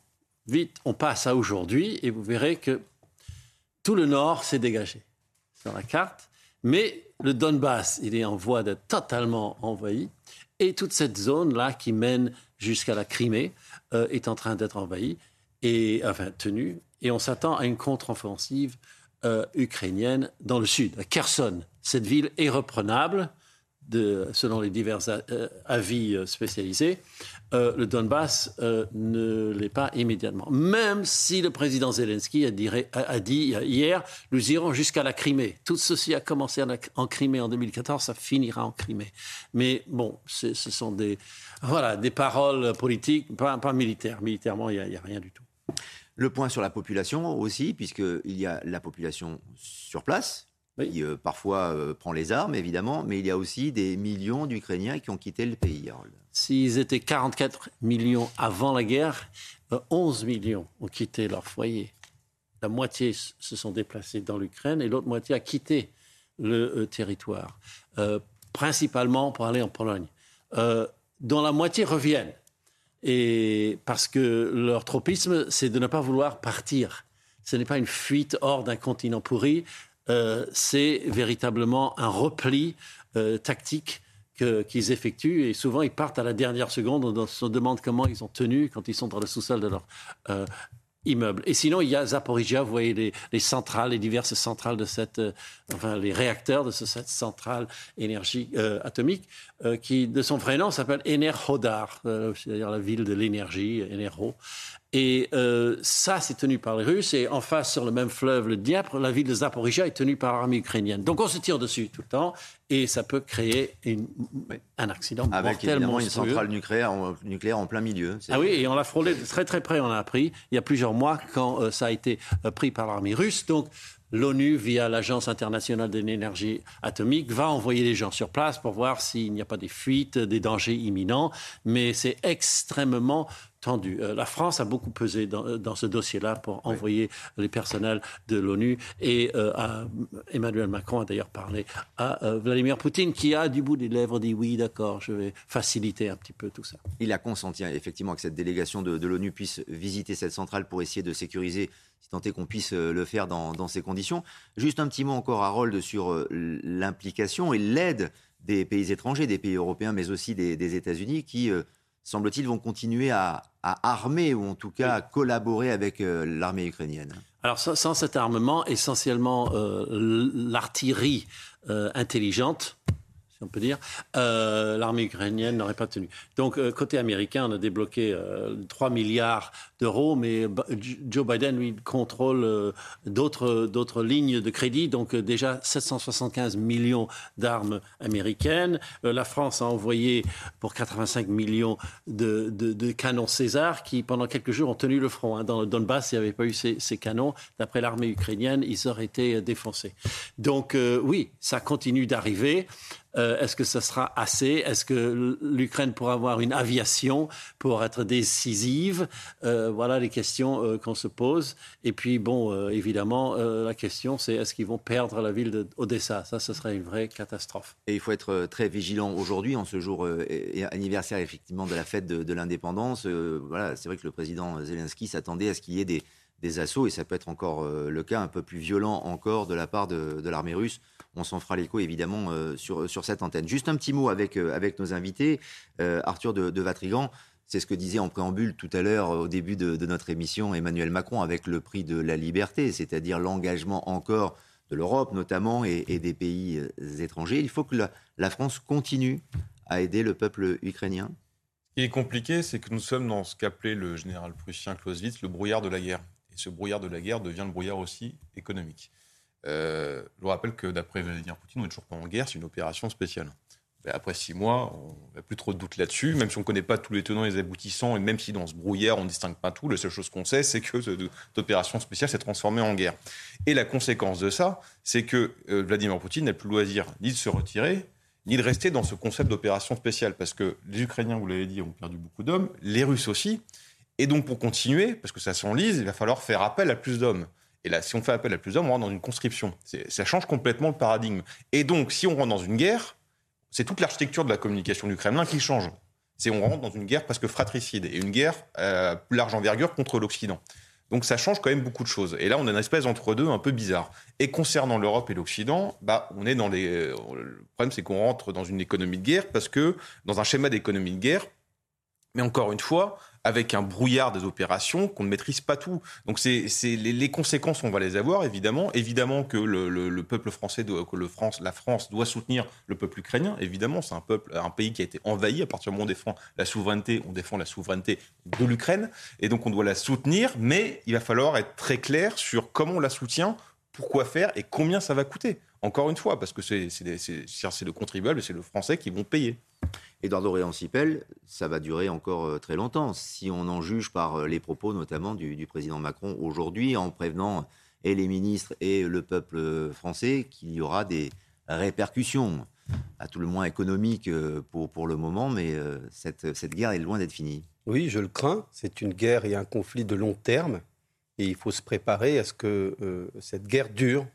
vite, on passe à aujourd'hui et vous verrez que tout le nord s'est dégagé sur la carte. Mais le Donbass, il est en voie d'être totalement envahi. Et toute cette zone-là qui mène jusqu'à la Crimée euh, est en train d'être envahie, et, enfin tenue. Et on s'attend à une contre-offensive euh, ukrainienne dans le sud, à Kherson. Cette ville est reprenable selon les divers euh, avis euh, spécialisés, euh, le Donbass ne l'est pas immédiatement. Même si le président Zelensky a dit, hier, nous irons jusqu'à la Crimée. Tout ceci a commencé en Crimée en 2014, ça finira en Crimée. Mais bon, ce sont des, voilà, des paroles politiques, pas, pas militaires. Militairement, il n'y a, a rien du tout. Le point sur la population aussi, puisqu'il y a la population sur place, qui euh, parfois euh, prend les armes, évidemment, mais il y a aussi des millions d'Ukrainiens qui ont quitté le pays. S'ils étaient 44 millions avant la guerre, 11 euh, millions ont quitté leur foyer. La moitié se sont déplacés dans l'Ukraine et l'autre moitié a quitté le territoire, principalement pour aller en Pologne, dont la moitié reviennent. Et parce que leur tropisme, c'est de ne pas vouloir partir. Ce n'est pas une fuite hors d'un continent pourri, euh, c'est véritablement un repli euh, tactique qu'ils effectuent et souvent ils partent à la dernière seconde. On se demande comment ils ont tenu quand ils sont dans le sous-sol de leur euh, immeuble. Et sinon, il y a Zaporizhia, vous voyez les, centrales, les diverses centrales de cette, enfin les réacteurs de cette centrale énergie atomique, qui de son vrai nom s'appelle Enerhodar, c'est-à-dire la ville de l'énergie, Enerho. Et euh, ça, c'est tenu par les Russes. Et en face, sur le même fleuve, le Dniepr, la ville de Zaporizhia est tenue par l'armée ukrainienne. Donc on se tire dessus tout le temps. Et ça peut créer un accident Avec évidemment une centrale nucléaire en, nucléaire en plein milieu. Ah oui, et on l'a frôlé de très très près, on a appris, il y a plusieurs mois, quand euh, ça a été euh, pris par l'armée russe. Donc l'ONU, via l'Agence internationale de l'énergie atomique, va envoyer les gens sur place pour voir s'il n'y a pas des fuites, des dangers imminents. Mais c'est extrêmement tendu. Euh, la France a beaucoup pesé dans, euh, ce dossier-là pour envoyer les personnels de l'ONU. Et euh, Emmanuel Macron a d'ailleurs parlé à Vladimir Poutine, qui a du bout des lèvres dit oui, d'accord, je vais faciliter un petit peu tout ça. Il a consenti effectivement que cette délégation de, de l'ONU puisse visiter cette centrale pour essayer de sécuriser si tant est qu'on puisse le faire dans, ces conditions. Juste un petit mot encore, Harold, sur l'implication et l'aide des pays étrangers, des pays européens, mais aussi des, États-Unis, qui, semble-t-il, vont continuer à, armer ou en tout cas à collaborer avec l'armée ukrainienne. Alors sans, cet armement, essentiellement l'artillerie intelligente, on peut dire, euh, l'armée ukrainienne n'aurait pas tenu. Donc, euh, côté américain, on a débloqué 3 euh, milliards d'euros, mais Joe Biden, lui, contrôle d'autres lignes de crédit. Donc, déjà 775 millions d'armes américaines. la France a envoyé pour 85 millions de, canons César qui, pendant quelques jours, ont tenu le front. Hein. Dans le Donbass, il n'y avait pas eu ces canons. D'après l'armée ukrainienne, ils auraient été défoncés. Donc, oui, ça continue d'arriver. Euh, est-ce que ce sera assez? Est-ce que l'Ukraine pourra avoir une aviation pour être décisive? Euh, Voilà les questions euh, qu'on se pose. Et puis, bon, évidemment, la question, c'est est-ce qu'ils vont perdre la ville d'Odessa Ça, ce serait une vraie catastrophe. Et il faut être très vigilant aujourd'hui, en ce jour anniversaire, effectivement, de la fête de, l'indépendance. voilà, c'est vrai que le président Zelensky s'attendait à ce qu'il y ait des, des assauts, et ça peut être encore le cas, un peu plus violent encore de la part de l'armée russe on s'en fera l'écho évidemment euh, sur, sur cette antenne. Juste un petit mot avec, euh, avec nos invités. Euh, Arthur de, Vatrigan, c'est ce que disait en préambule tout à l'heure au début de, notre émission Emmanuel Macron avec le prix de la liberté, c'est-à-dire l'engagement encore de l'Europe notamment et, des pays étrangers. Il faut que la, France continue à aider le peuple ukrainien. Ce qui est compliqué, c'est que nous sommes dans ce qu'appelait le général prussien Clausewitz le brouillard de la guerre. Ce brouillard de la guerre devient le brouillard aussi économique. Euh, je vous rappelle que d'après Vladimir Poutine, on n'est toujours pas en guerre, c'est une opération spéciale. après six mois, on n'a plus trop de doute là-dessus, même si on ne connaît pas tous les tenants et les aboutissants, et même si dans ce brouillard, on ne distingue pas tout, la seule chose qu'on sait, c'est que cette opération spéciale s'est transformée en guerre. Et la conséquence de ça, c'est que euh, Vladimir Poutine n'a plus le loisir ni de se retirer, ni de rester dans ce concept d'opération spéciale, parce que les Ukrainiens, vous l'avez dit, ont perdu beaucoup d'hommes, les Russes aussi, et donc pour continuer, parce que ça s'enlise, il va falloir faire appel à plus d'hommes. Et là, si on fait appel à plus d'hommes, on rentre dans une conscription. Ça change complètement le paradigme. Et donc, si on rentre dans une guerre, c'est toute l'architecture de la communication du Kremlin qui change. C'est on rentre dans une guerre presque fratricide et une guerre à plus large envergure contre l'Occident. Donc ça change quand même beaucoup de choses. Et là, on a une espèce entre deux un peu bizarre. Et concernant l'Europe et l'Occident, bah, on est dans les. Le problème, c'est qu'on rentre dans une économie de guerre parce que dans un schéma d'économie de guerre, mais encore une fois, avec un brouillard des opérations qu'on ne maîtrise pas tout. Donc c'est les, conséquences, on va les avoir évidemment. Évidemment que le, peuple français, que le France, la France doit soutenir le peuple ukrainien. Évidemment, c'est un peuple, un pays qui a été envahi. À partir du moment où on défend la souveraineté, on défend la souveraineté de l'Ukraine, et donc on doit la soutenir. Mais il va falloir être très clair sur comment on la soutient, pourquoi faire et combien ça va coûter. Encore une fois, parce que c'est le contribuable, c'est le Français qui vont payer. Eduardo Réancipel, ça va durer encore euh, très longtemps, si on en juge par euh, les propos notamment du, président Macron aujourd'hui, en prévenant et les ministres et le peuple euh, français qu'il y aura des répercussions, à tout le moins économiques pour, pour le moment, mais cette, cette guerre est loin d'être finie. Oui, je le crains. C'est une guerre et un conflit de long terme. Et il faut se préparer à ce que cette guerre dure,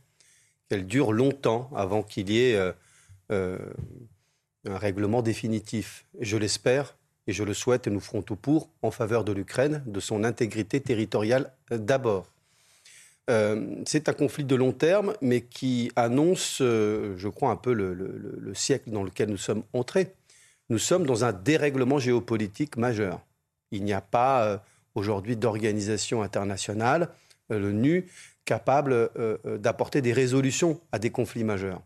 qu'elle dure longtemps avant qu'il y ait un règlement définitif. je l'espère et je le souhaite et nous ferons tout pour en faveur de l'Ukraine, de son intégrité territoriale d'abord. Euh, c'est un conflit de long terme, mais qui annonce, euh, je crois, un peu le, siècle dans lequel nous sommes entrés. Nous sommes dans un dérèglement géopolitique majeur. Il n'y a pas euh, aujourd'hui d'organisation internationale, l'ONU, capable d'apporter des résolutions à des conflits majeurs.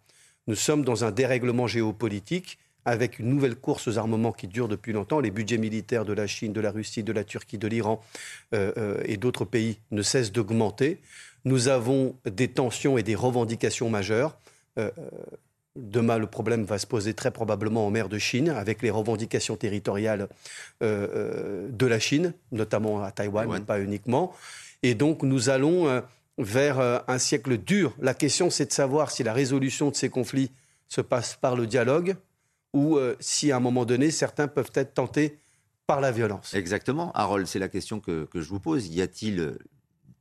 Nous sommes dans un dérèglement géopolitique avec une nouvelle course aux armements qui dure depuis longtemps. Les budgets militaires de la Chine, de la Russie, de la Turquie, de l'Iran euh, euh, et d'autres pays ne cessent d'augmenter. Nous avons des tensions et des revendications majeures. Euh, demain, le problème va se poser très probablement en mer de Chine, avec les revendications territoriales de la Chine, notamment à Taïwan, mais pas uniquement. Et donc, nous allons vers un siècle dur. La question, c'est de savoir si la résolution de ces conflits se passe par le dialogue, ou euh, si à un moment donné, certains peuvent être tentés par la violence. Exactement. Harold, c'est la question que, je vous pose. Y a-t-il une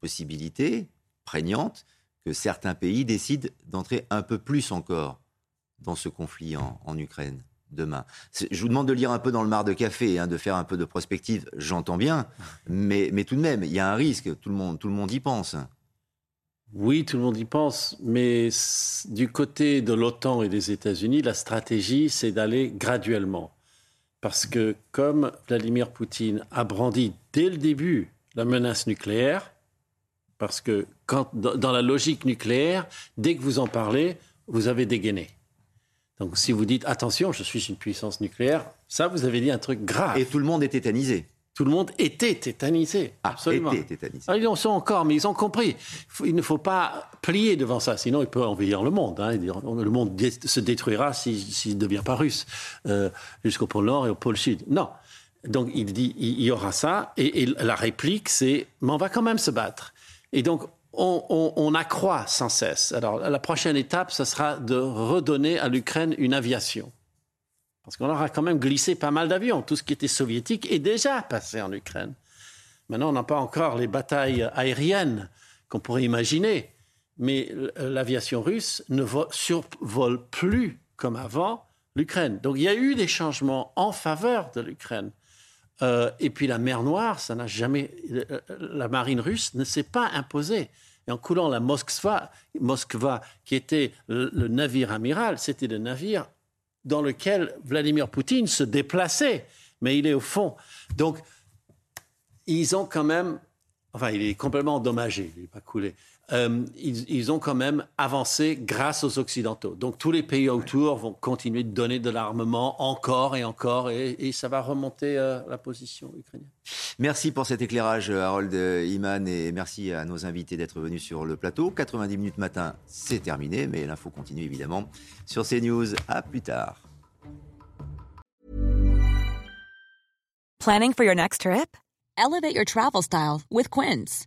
possibilité prégnante que certains pays décident d'entrer un peu plus encore dans ce conflit en, Ukraine demain. Je vous demande de lire un peu dans le mar de café, hein, de faire un peu de prospective, j'entends bien, mais, mais tout de même, il y a un risque, tout le monde, tout le monde y pense. Oui, tout le monde y pense, mais du côté de l'OTAN et des États-Unis, la stratégie, c'est d'aller graduellement. Parce que comme Vladimir Poutine a brandi dès le début la menace nucléaire, parce que quand, dans la logique nucléaire, dès que vous en parlez, vous avez dégainé. Donc si vous dites attention, je suis une puissance nucléaire, ça vous avez dit un truc grave. Et tout le monde est tétanisé. Tout le monde était tétanisé. Ah, absolument. Était tétanisé. Ah, ils en sont encore, mais ils ont compris. Il ne faut pas plier devant ça, sinon il peut envahir le monde. Hein. Le monde se détruira s'il ne devient pas russe, euh, jusqu'au pôle Nord et au pôle Sud. Non. Donc il dit il y aura ça, et, et la réplique c'est mais on va quand même se battre. Et donc on, accroît sans cesse. Alors, la prochaine étape, ce sera de redonner à l'Ukraine une aviation. Parce qu'on aura quand même glissé pas mal d'avions. Tout ce qui était soviétique est déjà passé en Ukraine. Maintenant, on n'a pas encore les batailles aériennes qu'on pourrait imaginer. Mais l'aviation russe ne survole plus comme avant l'Ukraine. Donc il y a eu des changements en faveur de l'Ukraine. Euh, et puis la mer Noire, ça n'a jamais. Euh, la marine russe ne s'est pas imposée. Et en coulant la Moskva, Moskva qui était le, navire amiral, c'était le navire dans lequel Vladimir Poutine se déplaçait, mais il est au fond. Donc, ils ont quand même, enfin, il est complètement endommagé, il n'est pas coulé. Euh, ils, ont quand même avancé grâce aux Occidentaux. Donc tous les pays autour vont continuer de donner de l'armement encore et encore, et, ça va remonter euh, la position ukrainienne. Merci pour cet éclairage, Harold Iman, et merci à nos invités d'être venus sur le plateau. 90 minutes matin, c'est terminé, mais l'info continue évidemment sur CNews. À plus tard. Planning for your next trip? Elevate your travel style with Quince.